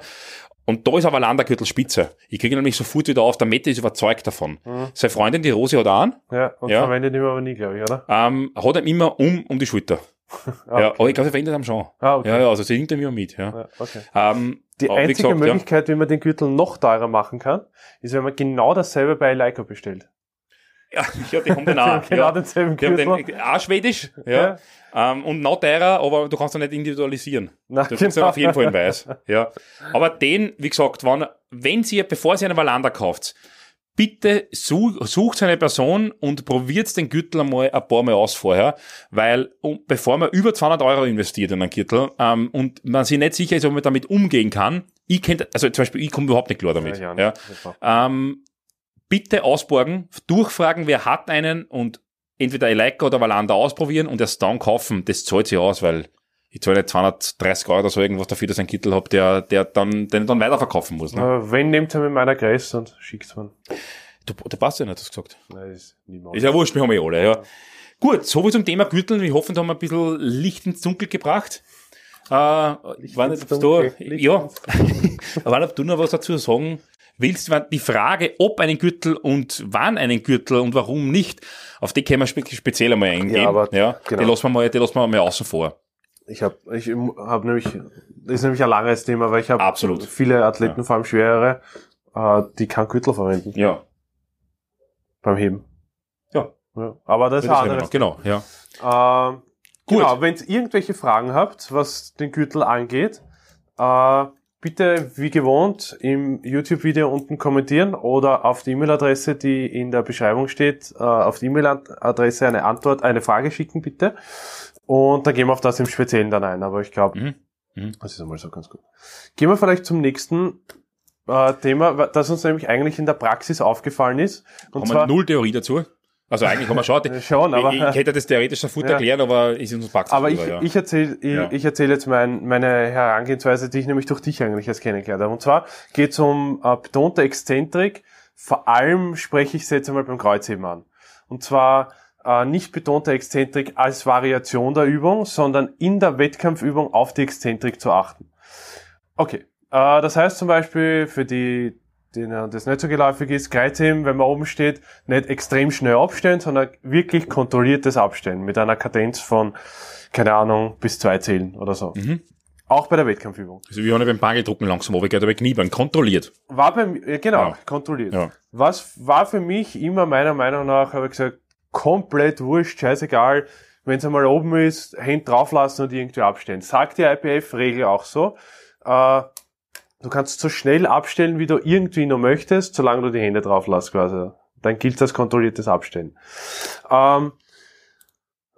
Und da ist aber Landergürtel spitze. Ich kriege ihn nämlich sofort wieder auf. Der Mette ist überzeugt davon. Seine Freundin, die Rosi, hat auch einen. Ja, und Ja. verwendet ihn aber nie, glaube ich, oder? Ähm, hat ihn immer um, um die Schulter. Ja, aber ich glaube, sie verwendet ihn schon. Ah, okay. Ja, ja, also sie immer mit. Ja. Ja, okay. Ähm, Die aber wie einzige gesagt, ja. Möglichkeit, wie man den Gürtel noch teurer machen kann, ist, wenn man genau dasselbe bei Leica bestellt. Ja, ja, die haben den auch. haben genau ja. denselben Die haben Gürtel. den, auch schwedisch, ja. Ähm, und noch teurer, aber du kannst ihn nicht individualisieren. Na, Du genau. auf jeden Fall in weiß. Ja. Aber den, wie gesagt, wenn, wenn Sie, bevor Sie einen Valander kauft, bitte such, sucht eine Person und probiert den Gürtel einmal ein paar Mal aus vorher, weil bevor man über 200 Euro investiert in einen Gürtel ähm, und man sich nicht sicher ist, ob man damit umgehen kann, ich kennt, also zum Beispiel, ich komme überhaupt nicht klar damit. Ja, Ja, ja. Ähm, bitte ausborgen, durchfragen, wer hat einen und entweder Leica oder Valander ausprobieren und erst dann kaufen. Das zahlt sich aus, weil ich zahle nicht 230 Euro oder so irgendwas dafür, dass ich einen Kittel habe, der, der dann, den dann weiterverkaufen muss. Ne? Wenn, nehmt ihr mit meiner Größe und schickt's mir. Du, der passt ja nicht, hast du gesagt. Nein, ist niemand. Ist ja wurscht, wir haben eh alle, ja. Gut, soviel zum Thema Gürteln. Wir hoffen, da haben wir ein bisschen Licht ins Dunkel gebracht. Äh, ich weiß nicht, ob du, ja, ins aber ob du noch was dazu sagen willst, die Frage, ob einen Gürtel und wann einen Gürtel und warum nicht, auf die können wir spe speziell einmal eingehen. Ja, aber- ja, genau. die lassen wir mal, die lassen wir mal außen vor. Ich habe ich hab nämlich, das ist nämlich ein langes Thema, weil ich habe viele Athleten, vor allem schwerere, äh, die keinen Gürtel verwenden Ja. beim Heben. Ja. Ja. Aber das ist Das ein reden wir anderes. Genau, ja. Ähm, genau, wenn ihr irgendwelche Fragen habt, was den Gürtel angeht, äh, bitte wie gewohnt im YouTube-Video unten kommentieren oder auf die E-Mail-Adresse, die in der Beschreibung steht, äh, auf die E-Mail-Adresse eine Antwort, eine Frage schicken bitte. Und dann gehen wir auf das im Speziellen dann ein. Aber ich glaube, Mhm. Mhm. das ist einmal so ganz gut. Gehen wir vielleicht zum nächsten äh, Thema, das uns nämlich eigentlich in der Praxis aufgefallen ist. Und Haben wir zwar null Theorie dazu? Also eigentlich haben wir schon, Äh, schon, aber ich, ich hätte das theoretisch sofort Ja. erklärt, aber ist uns Praxis Aber ich, ja. ich erzähle ich, Ja. ich erzähl jetzt mein, meine Herangehensweise, die ich nämlich durch dich eigentlich erst kennengelernt habe. Und zwar geht es um äh, betonte Exzentrik. Vor allem spreche ich es jetzt einmal beim Kreuzheben an. Und zwar äh, nicht betonte Exzentrik als Variation der Übung, sondern in der Wettkampfübung auf die Exzentrik zu achten. Okay, äh, das heißt zum Beispiel für die, denen das nicht so geläufig ist, Kreuzheben, wenn man oben steht, nicht extrem schnell abstellen, sondern wirklich kontrolliertes Abstellen mit einer Kadenz von, keine Ahnung, bis zwei Zählen oder so. Mhm. Auch bei der Wettkampfübung. Also wir haben ja beim Bangeldrucken langsam runtergeht, aber Kniebeugen kontrolliert. War bei mir, genau, Ja. kontrolliert. Ja. Was war für mich immer meiner Meinung nach, habe ich gesagt, komplett wurscht, scheißegal, wenn es einmal oben ist, Hände drauflassen und irgendwie abstellen. Sagt die IPF-Regel auch so. Äh, du kannst so schnell abstellen, wie du irgendwie nur möchtest, solange du die Hände drauf lässt quasi. Dann gilt das kontrolliertes Abstellen. Ähm,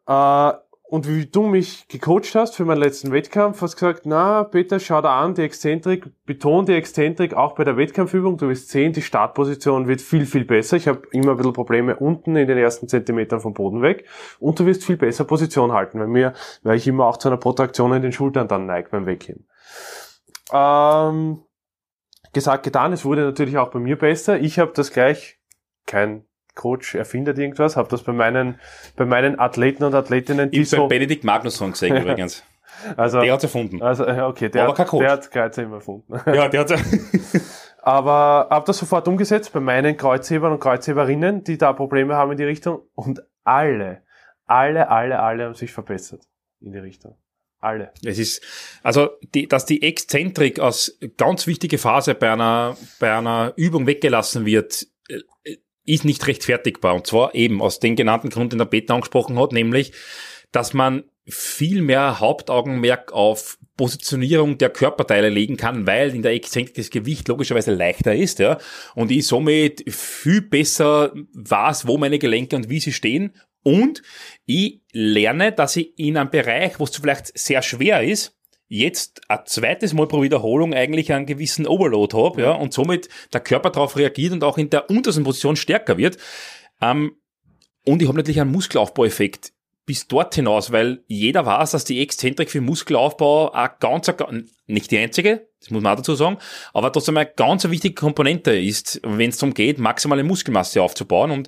äh, und wie du mich gecoacht hast für meinen letzten Wettkampf, hast gesagt, na, Peter, schau da an, die Exzentrik, beton die Exzentrik auch bei der Wettkampfübung. Du wirst sehen, die Startposition wird viel, viel besser. Ich habe immer ein bisschen Probleme unten in den ersten Zentimetern vom Boden weg. Und du wirst viel besser Position halten, weil mir, weil ich immer auch zu einer Protraktion in den Schultern dann neige beim Wegheben. Ähm, gesagt, getan, es wurde natürlich auch bei mir besser. Ich habe das gleich, kein Coach erfindet irgendwas, habe das bei meinen, bei meinen Athleten und Athletinnen, die Ich habe so, Benedikt Magnusson gesehen übrigens. also, Der hat's erfunden. also, äh, okay, der, Aber kein hat, Coach. der hat Kreuzheben erfunden. Ja, der hat Aber habe das sofort umgesetzt bei meinen Kreuzhebern und Kreuzheberinnen, die da Probleme haben in die Richtung. Und alle, alle, alle, alle haben sich verbessert in die Richtung. Alle. Es ist, also, die, dass die Exzentrik als ganz wichtige Phase bei einer, bei einer Übung weggelassen wird, äh, ist nicht rechtfertigbar. Und zwar eben aus dem genannten Grund, den der Peter angesprochen hat, nämlich, dass man viel mehr Hauptaugenmerk auf Positionierung der Körperteile legen kann, weil in der Exzentrik das Gewicht logischerweise leichter ist, ja, und ich somit viel besser weiß, wo meine Gelenke und wie sie stehen und ich lerne, dass ich in einem Bereich, wo es vielleicht sehr schwer ist, jetzt ein zweites Mal pro Wiederholung eigentlich einen gewissen Overload habe, ja, und somit der Körper darauf reagiert und auch in der untersten Position stärker wird. Ähm, und ich habe natürlich einen Muskelaufbaueffekt bis dort hinaus, weil jeder weiß, dass die Exzentrik für Muskelaufbau eine ganz, nicht die einzige, das muss man auch dazu sagen, aber trotzdem eine ganz wichtige Komponente ist, wenn es darum geht, maximale Muskelmasse aufzubauen und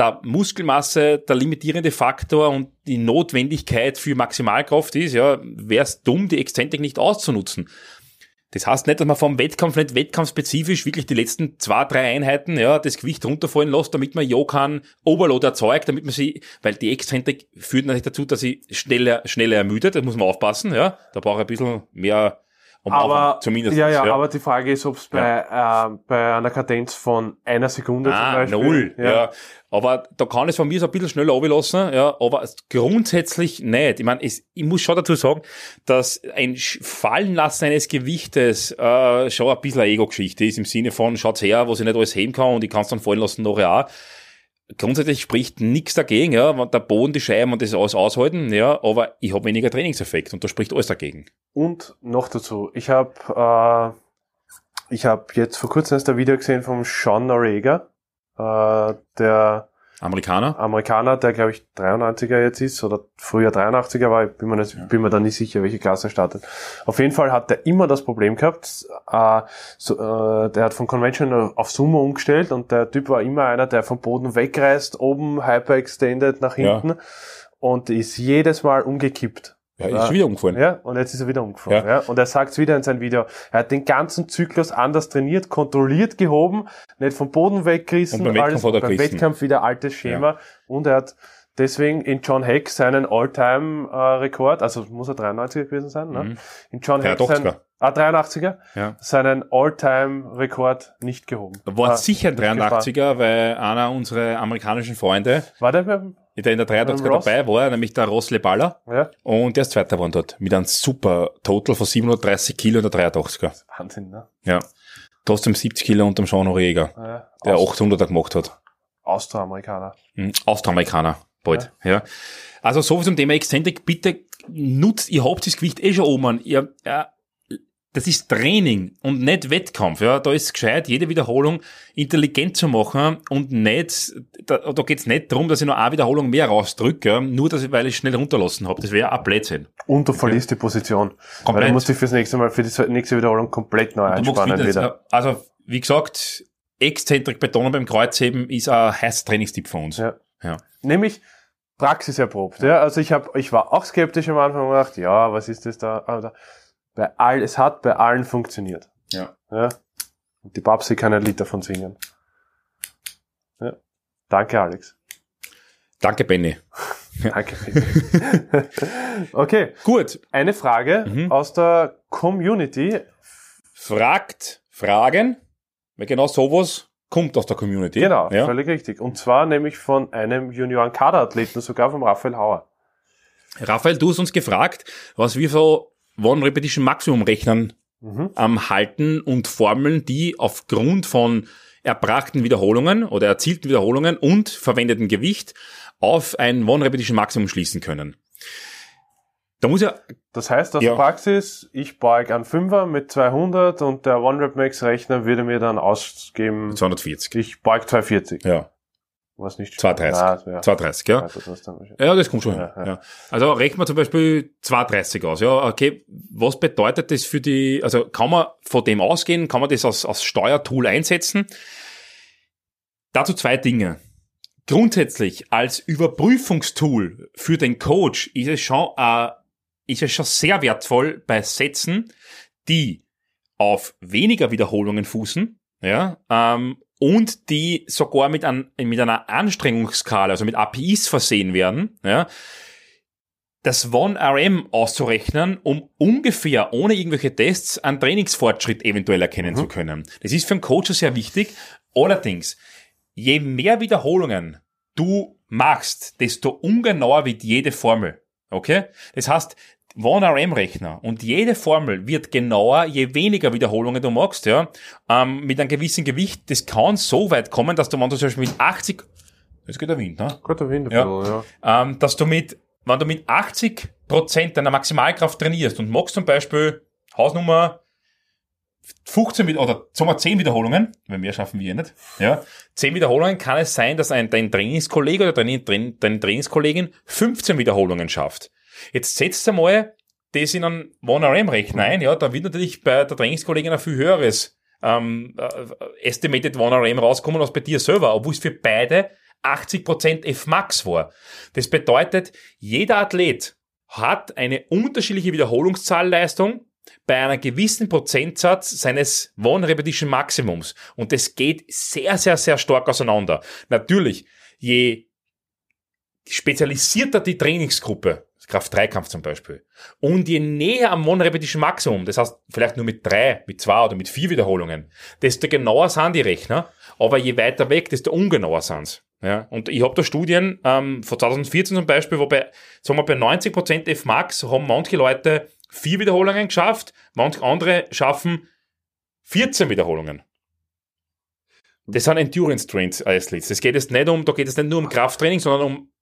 da Muskelmasse der limitierende Faktor und die Notwendigkeit für Maximalkraft ist, ja, wäre es dumm, die Exzentrik nicht auszunutzen. Das heißt nicht, dass man vom Wettkampf nicht wettkampfspezifisch wirklich die letzten zwei, drei Einheiten, ja, das Gewicht runterfallen lässt, damit man keinen Overload erzeugt, damit man sie, weil die Exzentrik führt natürlich dazu, dass sie schneller, schneller ermüdet, da muss man aufpassen, ja. Da braucht ein bisschen mehr um aber, zumindest. ja, ja, aber die Frage ist, ob es bei, äh, bei einer Kadenz von einer Sekunde Ah, zum Beispiel. null, ja. Aber da kann es von mir so ein bisschen schneller runterlassen, ja, aber grundsätzlich nicht. Ich meine, es, ich muss schon dazu sagen, dass ein Fallenlassen eines Gewichtes äh, schon ein bisschen eine Ego-Geschichte ist, im Sinne von, schaut's her, was ich nicht alles heben kann und ich kann es dann fallen lassen nachher auch. Grundsätzlich spricht nichts dagegen, ja, wenn der Boden, die Scheiben und das alles aushalten, ja, aber ich habe weniger Trainingseffekt und da spricht alles dagegen. Und noch dazu, ich habe äh, ich habe jetzt vor kurzem erst ein Video gesehen vom Sean Noriega, äh, der Amerikaner? Amerikaner, der glaube ich 93er jetzt ist oder früher 83er war, ich bin mir, nicht, bin mir da nicht sicher, welche Klasse er startet. Auf jeden Fall hat der immer das Problem gehabt, äh, so, äh, der hat von Convention auf Sumo umgestellt und der Typ war immer einer, der vom Boden wegreißt, oben hyperextended nach Ja. hinten und ist jedes Mal umgekippt. Ja, ist schon wieder umgefallen. Ja, und jetzt ist er wieder umgefallen. Ja. Ja. Und er sagt es wieder in seinem Video. Er hat den ganzen Zyklus anders trainiert, kontrolliert gehoben, nicht vom Boden weggerissen, Und beim Wettkampf alles beim gerissen. Wettkampf wieder altes Schema. Und er hat deswegen in John Heck seinen All-Time-Rekord, also muss er 93er gewesen sein, ne? Mhm. In John Heck 83er. seinen, ah, 83er, Ja. seinen All-Time-Rekord nicht gehoben. War Ah, sicher ein nicht gefahren. 83er, weil einer unserer amerikanischen Freunde, War der beim, der in der 83er Beim Ross? dabei war, nämlich der Ross Leballer, ja? und der ist Zweiter geworden dort, mit einem super Total von 730 Kilo in der 83er. Wahnsinn, ne? Ja. Trotzdem 70 Kilo unterm Sean O'Regan, Ja, der Aus- 800er gemacht hat. Austroamerikaner. Mhm. Austramerikaner, bald, ja. Also so zum Thema Exzentrik, bitte nutzt, ihr habt das Gewicht eh schon oben, ihr, ja, das ist Training und nicht Wettkampf, ja. Da ist es gescheit, jede Wiederholung intelligent zu machen und nicht, da, da geht's nicht darum, dass ich noch eine Wiederholung mehr rausdrücke, ja, nur dass ich, weil ich schnell runterlassen habe. Das wäre ein Blödsinn. Und du verlierst die Position. Weil Komplett. du musst dich fürs nächste Mal, für die nächste Wiederholung komplett neu einspannen wieder. ja. Also, wie gesagt, Exzentrik betonen beim Kreuzheben ist ein heißer Trainingstipp für uns. Ja. Ja. Nämlich Praxis erprobt. Ja. Also ich habe, ich war auch skeptisch am Anfang und gedacht, ja, was ist das da? Bei all, es hat bei allen funktioniert. Ja. Ja. Und die Babsi kann ein Lied davon singen. Ja. Danke, Alex. Danke, Benny. Danke. okay, Gut. eine Frage Mhm. aus der Community. Fragt Fragen, weil genau sowas kommt aus der Community. Genau, Ja. völlig richtig. Und zwar nämlich von einem Junioren-Kaderathleten, sogar vom Raphael Hauer. Raphael, du hast uns gefragt, was wir so One Repetition Maximum rechnen Mhm. am halten und Formeln, die aufgrund von erbrachten Wiederholungen oder erzielten Wiederholungen und verwendeten Gewicht auf ein One Repetition Maximum schließen können. Da muss ja, Das heißt, aus Ja. Praxis, ich beug einen Fünfer mit 200 und der One-Rep-Max-Rechner würde mir dann ausgeben, 240. ich beug 240. Ja, Was nicht 230. Na, ja. 230, ja. Ja, das. Ja, kommt schon Ja, hin. Ja. Also rechnen wir zum Beispiel 2,30 aus. Ja, okay. Was bedeutet das für die, also kann man von dem ausgehen? Kann man das als, als Steuertool einsetzen? Dazu zwei Dinge. Grundsätzlich als Überprüfungstool für den Coach ist es schon, äh, ist es schon sehr wertvoll bei Sätzen, die auf weniger Wiederholungen fußen, ja, ähm, und die sogar mit, an, mit einer Anstrengungsskala, also mit APIs versehen werden, ja, das One-RM auszurechnen, um ungefähr ohne irgendwelche Tests einen Trainingsfortschritt eventuell erkennen zu können. Das ist für einen Coach sehr wichtig. Allerdings, je mehr Wiederholungen du machst, desto ungenauer wird jede Formel. Okay? Das heißt, One-RM-Rechner und jede Formel wird genauer, je weniger Wiederholungen du machst, ja, ähm, mit einem gewissen Gewicht. Das kann so weit kommen, dass du, wenn du zum Beispiel mit 80, jetzt geht der Wind, ne? Gut, der Wind, Ja. ja. ja. ähm, dass du mit, wenn du mit 80 Prozent deiner Maximalkraft trainierst und machst zum Beispiel Hausnummer 15 Wid- oder sagen wir 10 Wiederholungen, weil mehr schaffen wir eh nicht, ja, 10 Wiederholungen kann es sein, dass ein, dein Trainingskollege oder deine, deine Trainingskollegin 15 Wiederholungen schafft. Jetzt setzt einmal das in einen One-RM-Rechner ein, ja, da wird natürlich bei der Trainingskollegin ein viel höheres ähm, äh, Estimated One-RM rauskommen als bei dir selber, obwohl es für beide 80% F-Max war. Das bedeutet, jeder Athlet hat eine unterschiedliche Wiederholungszahlleistung bei einer gewissen Prozentsatz seines One Repetition Maximums. Und das geht sehr, sehr, sehr stark auseinander. Natürlich, je spezialisierter die Trainingsgruppe, Kraft-3-Kampf zum Beispiel, und je näher am One Repetition Maximum, das heißt vielleicht nur mit drei, mit zwei oder mit vier Wiederholungen, desto genauer sind die Rechner, aber je weiter weg, desto ungenauer sind's. Ja, und ich habe da Studien ähm, von 2014 zum Beispiel, wo bei, sagen wir, bei 90% F-Max haben manche Leute vier Wiederholungen geschafft, manche andere schaffen 14 Wiederholungen. Das sind Endurance Trains Athletes. Das geht jetzt nicht um, da geht es nicht nur um Krafttraining, sondern um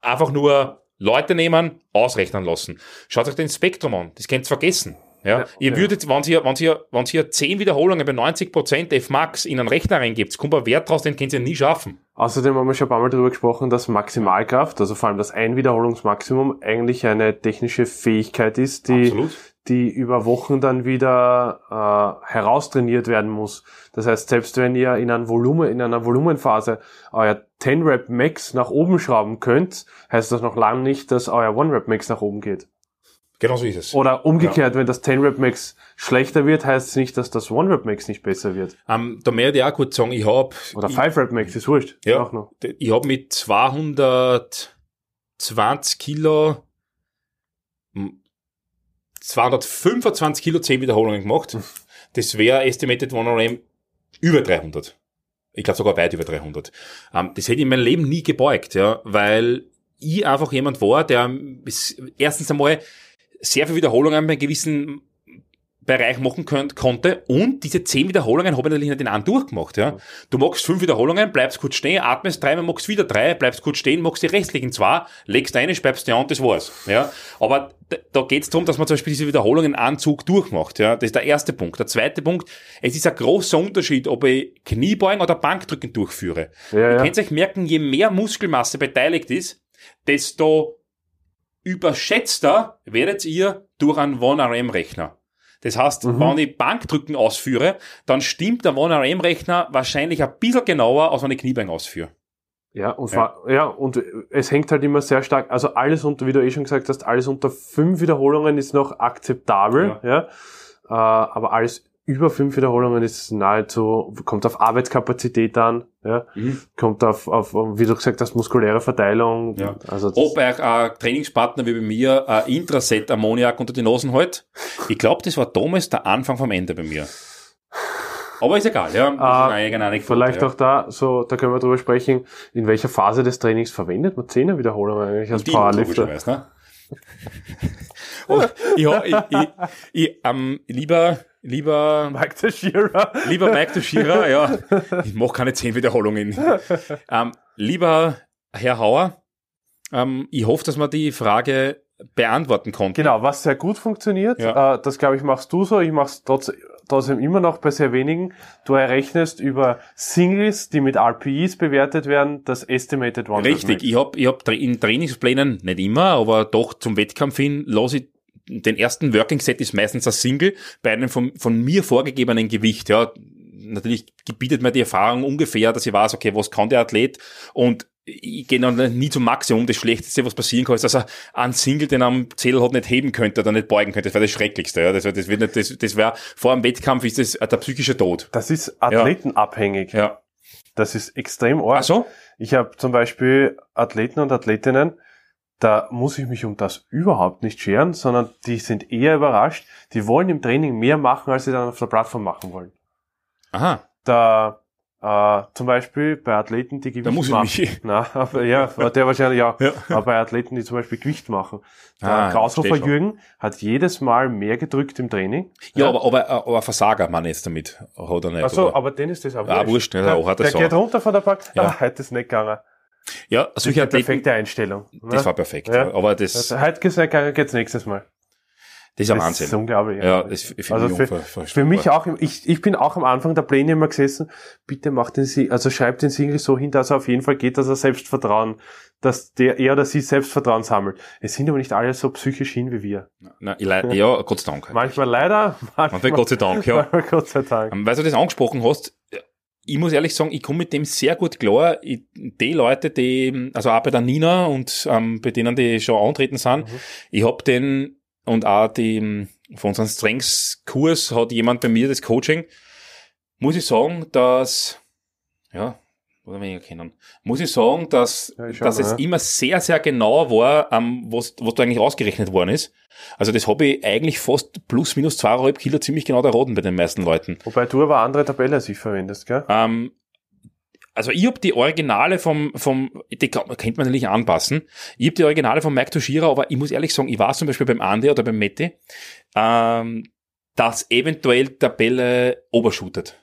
einfach nur Leute nehmen, ausrechnen lassen. Schaut euch den Spektrum an, das könnt ihr vergessen. Ja, Ja, ihr ja. würdet, wenn ihr, wenn ihr, wenn ihr 10 Wiederholungen bei 90% F-Max in einen Rechner reingebt, kommt ein Wert raus, den könnt ihr nie schaffen. Außerdem haben wir schon ein paar Mal darüber gesprochen, dass Maximalkraft, also vor allem das Einwiederholungsmaximum, eigentlich eine technische Fähigkeit ist, die, die über Wochen dann wieder äh, heraustrainiert werden muss. Das heißt, selbst wenn ihr in, einem Volumen, in einer Volumenphase euer 10 Rep Max nach oben schrauben könnt, heißt das noch lange nicht, dass euer 1 Rep Max nach oben geht. Genau so ist es. Oder umgekehrt, wenn das 10 Rep Max schlechter wird, heißt es nicht, dass das 1 Rep Max nicht besser wird. Ähm, da möchte ich auch kurz sagen, ich habe Oder 5 Rep Max, ist wurscht. Ja. Auch noch. ich hab mit 220 Kilo, 225 Kilo 10 Wiederholungen gemacht. Das wäre Estimated 1RM über 300. Ich glaube sogar weit über 300. Ähm, das hätte ich in meinem Leben nie gebeugt, ja, weil ich einfach jemand war, der erstens einmal sehr viele Wiederholungen bei gewissen Bereich machen könnt, konnte und diese zehn Wiederholungen habe ich natürlich nicht in einem durchgemacht. Ja. Du machst fünf Wiederholungen, bleibst kurz stehen, atmest dreimal, machst wieder drei, bleibst kurz stehen, machst die restlichen zwei, legst eine, speibst die an, das war's. Ja. Aber da, da geht es darum, dass man zum Beispiel diese Wiederholungen in einem Zug durchmacht. Ja. Das ist der erste Punkt. Der zweite Punkt, es ist ein großer Unterschied, ob ich Kniebeugen oder Bankdrücken durchführe. Ja, Ihr ja. könnt euch merken, je mehr Muskelmasse beteiligt ist, desto überschätzter werdet ihr durch einen 1RM-Rechner. Das heißt, Mhm. wenn ich Bankdrücken ausführe, dann stimmt der 1RM-Rechner wahrscheinlich ein bisschen genauer, als wenn ich Kniebeugen ausführe. Ja, und, ja. ja, und es hängt halt immer sehr stark, also alles unter, wie du eh schon gesagt hast, alles unter fünf Wiederholungen ist noch akzeptabel, ja. Äh, aber alles über fünf Wiederholungen ist nahezu, kommt auf Arbeitskapazität an, ja. Kommt auf, auf, wie du gesagt hast, muskuläre Verteilung. Ja. Also Ob ein Trainingspartner wie bei mir ein Intraset Ammoniak unter die Nosen hält, ich glaube, das war damals der Anfang vom Ende bei mir. Aber ist egal, ja. Eigene Anekdote, vielleicht ja. auch da, so, da können wir drüber sprechen, in welcher Phase des Trainings verwendet man Zehner Wiederholungen eigentlich als Powerlifter? ne? Oh, ich, ich, ich, ich, ähm, lieber, lieber, Mike Teixeira. lieber Mike Tuschira, ja, ich mache keine zehn Wiederholungen. Ähm, lieber Herr Hauer, ähm, ich hoffe, dass wir die Frage beantworten konnten. Genau, was sehr gut funktioniert, Ja. äh, das glaube ich machst du so, ich mach's trotz, trotzdem immer noch bei sehr wenigen. Du errechnest über Singles, die mit RPEs bewertet werden, das Estimated One. Richtig, ich hab, ich hab in Trainingsplänen, nicht immer, aber doch zum Wettkampf hin, lasse ich den ersten Working Set ist meistens ein Single bei einem von, von mir vorgegebenen Gewicht, ja. Natürlich gebietet mir die Erfahrung ungefähr, dass ich weiß, okay, was kann der Athlet und ich gehe dann nie zum Maximum. Das Schlechteste, was passieren kann, ist, dass er einen Single, den er am Zähler hat, nicht heben könnte oder nicht beugen könnte. Das wäre das Schrecklichste. Ja. Das, wär- das, wird nicht, das, das wäre vor einem Wettkampf ist das der psychische Tod. Das ist athletenabhängig. Ja. Das ist extrem arg. Ach so? Ich habe zum Beispiel Athleten und Athletinnen, da muss ich mich um das überhaupt nicht scheren, sondern die sind eher überrascht. Die wollen im Training mehr machen, als sie dann auf der Plattform machen wollen. Aha. Da äh, zum Beispiel bei Athleten, die Gewicht Da muss ich machen. mich- Na, ja, der wahrscheinlich auch. Ja. Aber bei Athleten, die zum Beispiel Gewicht machen. Der Ah, schon. Jürgen hat jedes Mal mehr gedrückt im Training. Ja, aber, aber, aber Versager, man jetzt damit, hat er nicht. Achso, oder? aber den ist das auch Ah, wurscht, ja, der, auch hat er der geht runter von der Bank. Ja. Ah, heute ist nicht gegangen. Ja, Das ist solche die Athleten, perfekte Einstellung. das ne? war perfekt. Ja. Aber das, Also, das heute geht's nicht gegangen, geht's nächstes Mal. ist ein Das Wahnsinn. ist unglaublich. Ja, das finde Also ich für, für mich auch, ich, ich bin auch am Anfang der Pläne immer gesessen, bitte macht den Single, also schreibt den Single so hin, dass er auf jeden Fall geht, dass er Selbstvertrauen, dass der, er oder sie Selbstvertrauen sammelt. Es sind aber nicht alle so psychisch hin wie wir. Nein, ich leid, ja, Gott sei Dank. Manchmal leider, Manchmal Gott sei Dank, ja. manchmal Gott sei Dank. Ähm, Weil du das angesprochen hast, ich muss ehrlich sagen, ich komme mit dem sehr gut klar. Ich, die Leute, die, also auch bei der Nina und ähm, bei denen, die schon antreten sind, Mhm. ich hab den und auch die, von unserem Strengths-Kurs hat jemand bei mir das Coaching, muss ich sagen, dass, ja, oder weniger kennen. Muss ich sagen, dass, Ja, ich dass mal, es ja. immer sehr, sehr genau war, ähm, was, was da eigentlich ausgerechnet worden ist. Also das habe ich eigentlich fast plus minus zweieinhalb Kilo ziemlich genau erraten bei den meisten Leuten. Wobei du aber andere Tabelle als ich verwendest, gell? Ähm, also ich habe die Originale vom, vom, die kann, kennt man natürlich anpassen. Ich habe die Originale von Mike Toshira, aber ich muss ehrlich sagen, ich war zum Beispiel beim Andi oder beim Mette, ähm, dass eventuell Tabelle obershootet.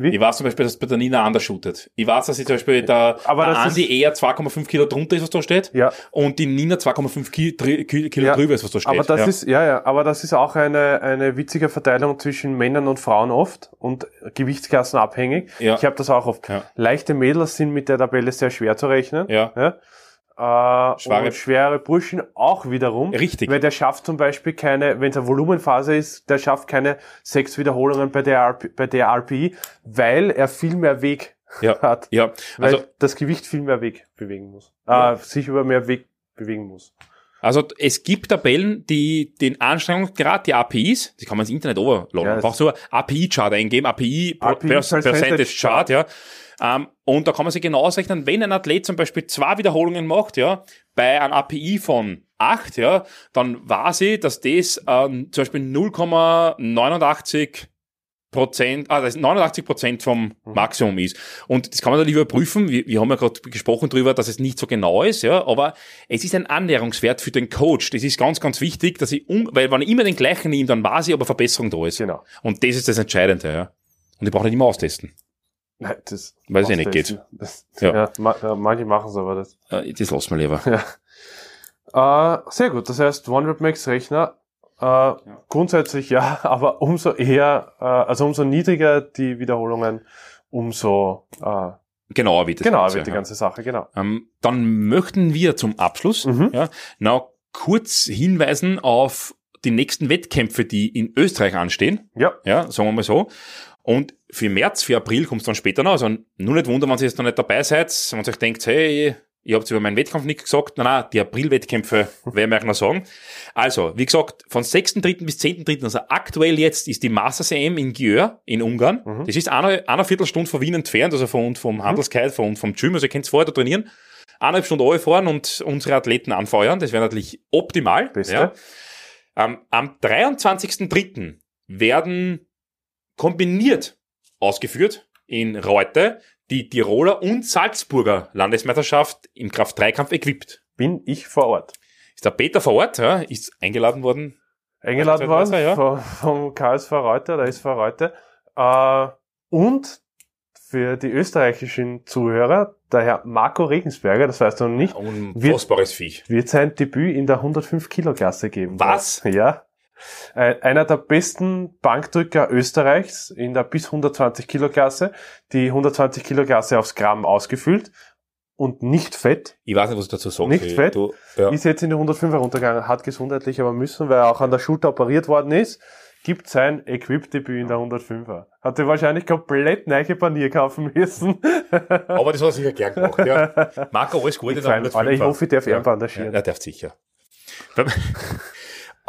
Wie? Ich weiß zum Beispiel, dass bei der Nina anders shootet. Ich weiß, dass sie zum Beispiel der, Aber der Andi eher 2,5 Kilo drunter ist, was da steht, Ja, und die Nina 2,5 Ki Tri- Ki- Kilo Ja, drüber ist, was da steht. aber das ja. ist, ja, ja, aber das ist auch eine, eine witzige Verteilung zwischen Männern und Frauen oft und Gewichtsklassen abhängig. Ja. Ich habe das auch oft. Ja. Leichte Mädels sind mit der Tabelle sehr schwer zu rechnen. Ja. Ja. Äh, Schwere- schwere Burschen auch wiederum. Richtig. Weil der schafft zum Beispiel keine, wenn es eine Volumenphase ist, der schafft keine sechs Wiederholungen bei der, RP, bei der RPI, weil er viel mehr Weg Ja. hat. Ja, Weil also das Gewicht viel mehr Weg bewegen muss. Ja. Äh, sich über mehr Weg bewegen muss. Also es gibt Tabellen, die den Anstrengungsgrad, die APIs, die kann man ins Internet overladen. Ja, Einfach so API-Chart eingeben, API, API Percentage Chart, ja. Ähm, und da kann man sich genau ausrechnen, wenn ein Athlet zum Beispiel zwei Wiederholungen macht, ja, bei einem API von 8, ja, dann weiß ich, dass das ähm, zum Beispiel 0,89 Prozent, ah, das ist 89 Prozent vom Mhm. Maximum ist. Und das kann man dann lieber prüfen. Wir, wir haben ja gerade gesprochen darüber, dass es nicht so genau ist, ja, aber es ist ein Annäherungswert für den Coach. Das ist ganz, ganz wichtig, dass ich, um, weil wenn ich immer den gleichen nehme, dann weiß ich, ob eine Verbesserung da ist. Genau. Und das ist das Entscheidende, ja. Und ich brauche nicht immer austesten. Nein, das Weil es eh nicht austesten. Das, Ja. ja. ma, ja, manche machen es aber das. Das lassen wir lieber. Äh, sehr gut. Das heißt, OneWeb Max Rechner äh, grundsätzlich ja, aber umso eher, äh, also umso niedriger die Wiederholungen, umso äh, Genauer wird das genauer Ganze, wird die ja. ganze Sache, genau. Ähm, dann möchten wir zum Abschluss Mhm. ja, noch kurz hinweisen auf die nächsten Wettkämpfe, die in Österreich anstehen. Ja, Ja, sagen wir mal so. Und für März, für April kommt es dann später noch. Also nur nicht wundern, wenn ihr jetzt noch nicht dabei seid, wenn ihr euch denkt, hey, ihr habt über meinen Wettkampf nicht gesagt. Nein, nein, die April-Wettkämpfe werden wir euch noch sagen. Also, wie gesagt, von 6.3. bis 10.3., also aktuell jetzt ist die Masters EM in Győr in Ungarn. Mhm. Das ist eine, eine Viertelstunde von Wien entfernt, also von, vom Handelskeit, von, vom Gym, also ihr könnt vorher da trainieren. Eineinhalb Stunden fahren und unsere Athleten anfeuern. Das wäre natürlich optimal. Beste. Ja. Ähm, am 23.03. werden kombiniert ausgeführt in Reute die Tiroler und Salzburger Landesmeisterschaft im Kraft-3-Kampf equipped. bin ich vor Ort. Ist der Peter vor Ort, ja, ist eingeladen worden. Eingeladen worden ja. vom, vom KSV Reuter, der SV Reuter. Äh, und für die österreichischen Zuhörer, der Herr Marco Regensberger, das weißt du noch nicht, Unfassbares Viech. wird sein Debüt in der 105 Kilo Klasse geben. Was? Ja. Äh, Einer der besten Bankdrücker Österreichs in der bis 120 Kilo Klasse. Die 120 Kilo Klasse aufs Gramm ausgefüllt und nicht fett. Ich weiß nicht, was ich dazu sagen Nicht fett? Du, ja. Ist jetzt in die 105 heruntergegangen, hat gesundheitlich aber müssen, weil er auch an der Schulter operiert worden ist. Gibt sein Equip-Debüt in der 105er. Hatte wahrscheinlich komplett neue Panier kaufen müssen. Aber das hat er sicher gern gemacht, ja. Marco, alles Gute. Ich, freue mich. Alter, ich hoffe, ich darf ja. ihn bandagieren. Ja, er darf sicher.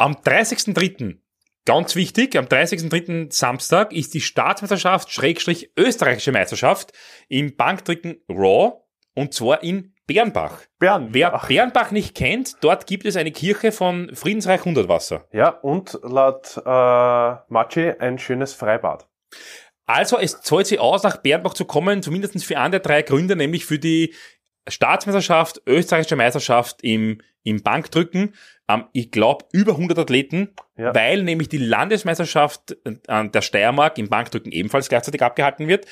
Am 30.03., ganz wichtig, am 30.03. Samstag ist die Staatsmeisterschaft Schrägstrich österreichische Meisterschaft im Bankdrücken Raw und zwar in Bernbach. Bern. Wer Ach, Bernbach nicht kennt, dort gibt es eine Kirche von Friedensreich Hundertwasser. ja, und laut äh, Maci ein schönes Freibad. Also es zahlt sich aus, nach Bernbach zu kommen, zumindest für einen der drei Gründe, nämlich für die Staatsmeisterschaft, österreichische Meisterschaft im, im Bankdrücken. Ähm, ich glaube, über 100 Athleten, Ja. weil nämlich die Landesmeisterschaft äh, der Steiermark im Bankdrücken ebenfalls gleichzeitig abgehalten wird.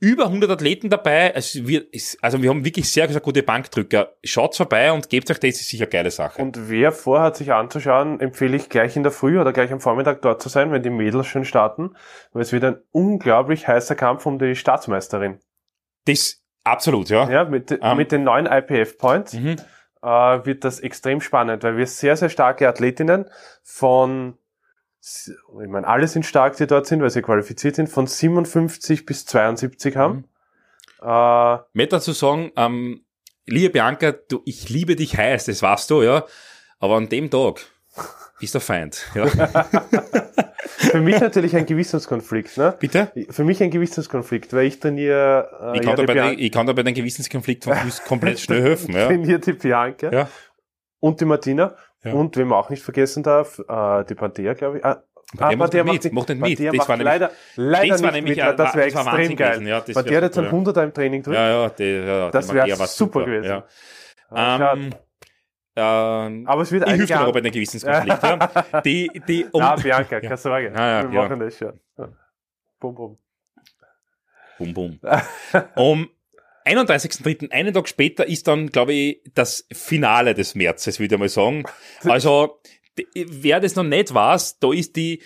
Über 100 Athleten dabei. Also wir, also wir haben wirklich sehr, sehr gute Bankdrücker. Schaut vorbei und gebt euch das, ist sicher eine geile Sache. Und wer vorhat, sich anzuschauen, empfehle ich gleich in der Früh oder gleich am Vormittag dort zu sein, wenn die Mädels schon starten, weil es wird ein unglaublich heißer Kampf um die Staatsmeisterin. das absolut, ja. Ja, mit, Ähm. mit den neuen IPF-Points Mhm. Äh, wird das extrem spannend, weil wir sehr, sehr starke Athletinnen von, ich meine, alle sind stark, die dort sind, weil sie qualifiziert sind, von 57 bis 72 haben. Mhm. Äh, Mehr dazu sagen, ähm, liebe Bianca, du, ich liebe dich heiß, das weißt du, ja. Aber an dem Tag ist der Feind. Ja. Für mich natürlich ein Gewissenskonflikt, ne? Bitte? Für mich ein Gewissenskonflikt, weil ich trainiere, äh, Ich kann, ja, bei, den- ich kann da bei den Gewissenskonflikt komplett schnell helfen. Ja. trainiere die Bianca Ja. und die Martina. Ja. Und wen man auch nicht vergessen darf, äh, die Panthea, glaube ich. Ah, Panthea macht nicht mit, die- macht nicht mit. Panthea Das macht war nämlich- leider, leider das war nicht nämlich mit, das wäre extrem geil. gewesen, ja, das Panthea hat jetzt super, ein 100er im Training drin. Ja, ja, die, ja, Das die wär Maria war super gewesen. Ja. Ah. Ähm, ähm, Aber es wird noch bei an- den Gewissenskonflikt. ja. Die, die, um, Ah, Bianca, keine Sorge. Ja, ja, Wir ja. machen das schon. Bum, bum. Bum, bum. Um 31.03., einen Tag später, ist dann, glaube ich, das Finale des Märzes, würde ich mal sagen. Also, wer das noch nicht weiß, da ist die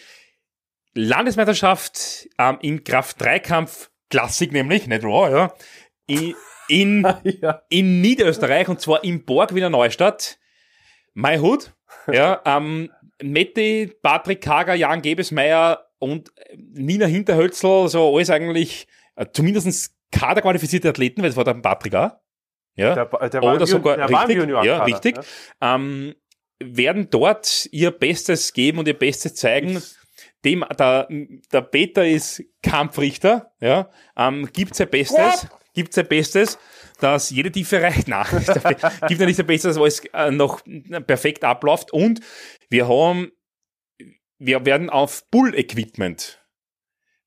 Landesmeisterschaft ähm, im Kraft-3-Kampf Klassik nämlich, nicht Raw, ja, in, in, ja. in Niederösterreich und zwar in Borg Wiener Neustadt. My Hood, ja, ähm, Mette, Patrick Kager, Jan Gebesmeier und äh, Nina Hinterhölzl, so alles eigentlich äh, zumindest kaderqualifizierte Athleten, weil das war der Patrick auch. Ja. Der, der war Oder im sogar der war im richtig, ja, richtig. Ähm, werden dort ihr Bestes geben und ihr Bestes zeigen. Dem, der, der Peter ist Kampfrichter, ja, ähm, gibt sein Bestes, gibt sein Bestes, dass jede Tiefe reicht. Nein, gibt ja nicht sein Bestes, dass alles äh, noch perfekt abläuft. Und wir haben, wir werden auf Bull-Equipment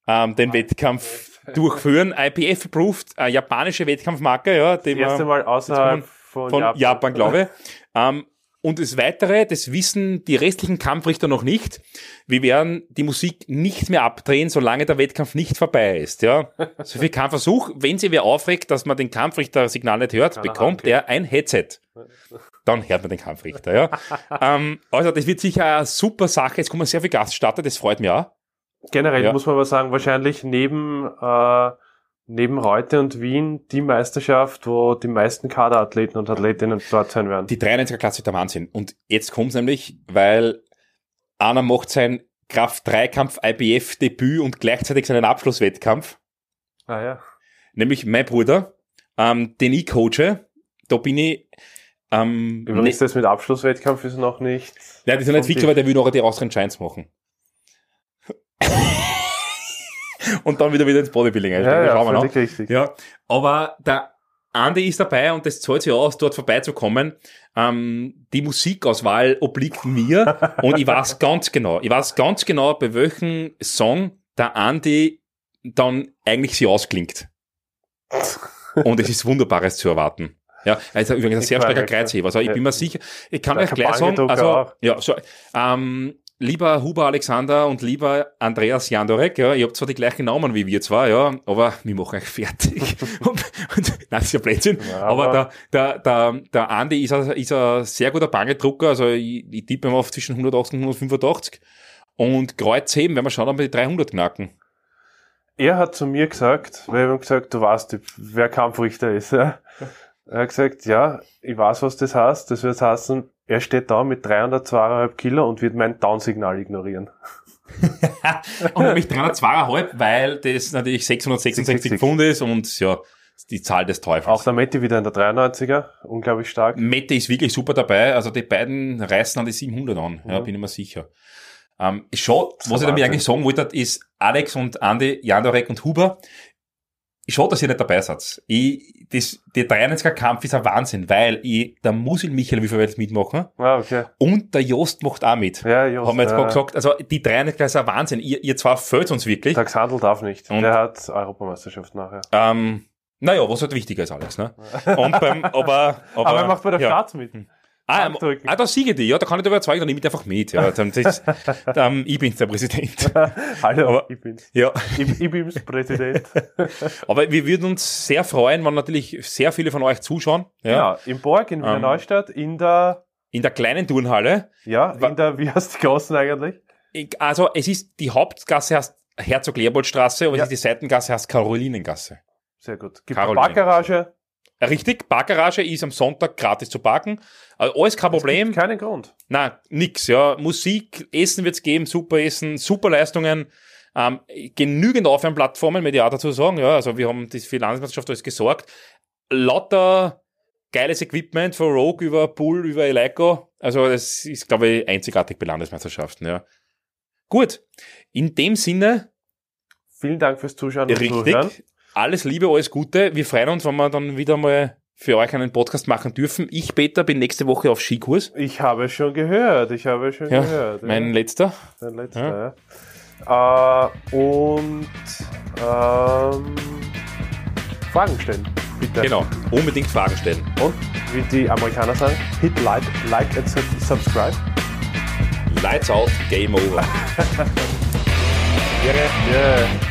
ähm, den Wettkampf durchführen. IPF approved, äh, japanische Wettkampfmarke, ja, Das erste Mal außerhalb von, von Japan, glaube ich. Ähm, und das Weitere, das wissen die restlichen Kampfrichter noch nicht. Wir werden die Musik nicht mehr abdrehen, solange der Wettkampf nicht vorbei ist. Ja, so viel Kampfversuch. Wenn sie wer aufregt, dass man den Kampfrichter-Signal nicht hört, er bekommt er ein Headset. Dann hört man den Kampfrichter. Ja. ähm, also das wird sicher eine super Sache. Jetzt kommen sehr viele Gaststatter, das freut mich auch. Generell Ja. muss man aber sagen, wahrscheinlich neben, äh, neben Reute und Wien die Meisterschaft, wo die meisten Kaderathleten und Athletinnen dort sein werden. Die 93er Klasse ist der Wahnsinn. Und jetzt kommt's nämlich, weil einer macht sein Kraft-3-Kampf IBF-Debüt und gleichzeitig seinen Abschlusswettkampf. ah ja. Nämlich mein Bruder, ähm, den ich coache. Da bin ich, ähm, ne, Übrigens, das mit Abschlusswettkampf ist noch nicht. nein, das ist noch nicht vom fix, Tisch. aber der will noch die Austrian Giants machen. Und dann wieder wieder ins Bodybuilding einsteigen. Ja, ja, völlig richtig. Ja, aber der Andi ist dabei und das zahlt sich aus, dort vorbeizukommen. Ähm, die Musikauswahl obliegt mir und ich weiß ganz genau, ich weiß ganz genau, bei welchem Song der Andi dann eigentlich sie ausklingt. Und es ist Wunderbares zu erwarten. Ja, also übrigens ein sehr starker Kreuzheber. Also ich ja. bin mir sicher, ich kann euch gleich sagen, also, auch. ja, so, ähm, lieber Huber Alexander und lieber Andreas Jandorek, ja, ihr habt zwar die gleichen Namen wie wir zwar, ja, aber wir machen euch fertig. und, und, nein, das ist ja Blödsinn. Ja, aber aber- der, der, der, der Andi ist ein, ist ein sehr guter Bangedrucker, also ich, ich tippe mal auf zwischen 180 und 185. Und Kreuzheben, wenn wir schauen, ob wir die 300 knacken. Er hat zu mir gesagt, weil ich ihm gesagt, du weißt, wer Kampfrichter ist. Ja. Er hat gesagt, ja, ich weiß, was das heißt. Das wird heißen, er steht da mit 302,5 Kilo und wird mein Down-Signal ignorieren. Und nämlich 302,5, weil das natürlich 666 66. Pfund ist und ja, die Zahl des Teufels. Auch der Matti wieder in der 93er, unglaublich stark. Mette ist wirklich super dabei. Also die beiden reißen an die 700 an. Ja, Mhm. bin ich mir sicher. Ähm, schon, was ich damit eigentlich sagen wollte, ist Alex und Andi, Jandorek und Huber. Schade, dass ihr nicht dabei seid. Ich, das, der 93er Kampf ist ein Wahnsinn, weil ich, der Musil Michael will vielleicht mitmachen Ah, okay. und der Jost macht auch mit. Ja, Just, Haben wir jetzt äh, gerade gesagt. Also die 93er ist ein Wahnsinn. Ihr, ihr zwar fällt uns wirklich. Tax Handel darf nicht. Und- Der hat Europameisterschaft nachher. Ähm, naja, was halt wichtiger ist, Alex. Ne? Und beim, aber, aber, Aber er macht bei der ja. Start mit. Ah, ähm, Abdrücken. ah, da siege die, ja, da kann ich überzeugen, dann nehme ich einfach mit. Ja, dann, das, ähm, ich bin's der Präsident. Hallo, Aber- ich bin's. Ja, Ich, ich bin's Präsident. aber wir würden uns sehr freuen, wenn natürlich sehr viele von euch zuschauen. Ja, Ja, im Borg in Wiener Ähm. Neustadt, in der, In der kleinen Turnhalle. ja, in der, wie heißt die Gassen eigentlich? Ich- Also, es ist, die Hauptgasse heißt Herzog-Leopold-Straße, aber Ja. es ist die Seitengasse heißt Carolinengasse. Sehr gut. Gibt eine. Parkgarage? Richtig, Parkgarage ist am Sonntag gratis zu parken. Also alles kein Problem. Keinen Grund. Na, nix, ja. Musik, Essen wird's geben, super Essen, super Leistungen, ähm, genügend Aufwärmplattformen, mit ja dazu sagen, ja. Also wir haben das für die Landesmeisterschaft alles gesorgt. Lauter geiles Equipment von Rogue über Bull, über Eleiko. Also das ist, glaube ich, einzigartig bei Landesmeisterschaften, ja. Gut. In dem Sinne, Vielen Dank fürs Zuschauen und richtig, Zuhören. Alles Liebe, alles Gute. Wir freuen uns, wenn wir dann wieder mal für euch einen Podcast machen dürfen. Ich, Peter, bin nächste Woche auf Skikurs. Ich habe schon gehört, ich habe schon Ja, gehört. mein ja. letzter. Der letzte, ja. Äh, und ähm, Fragen stellen, bitte. Genau. Unbedingt Fragen stellen. Und wie die Amerikaner sagen, hit like, like and sub- subscribe. Lights out, Game over. Yeah.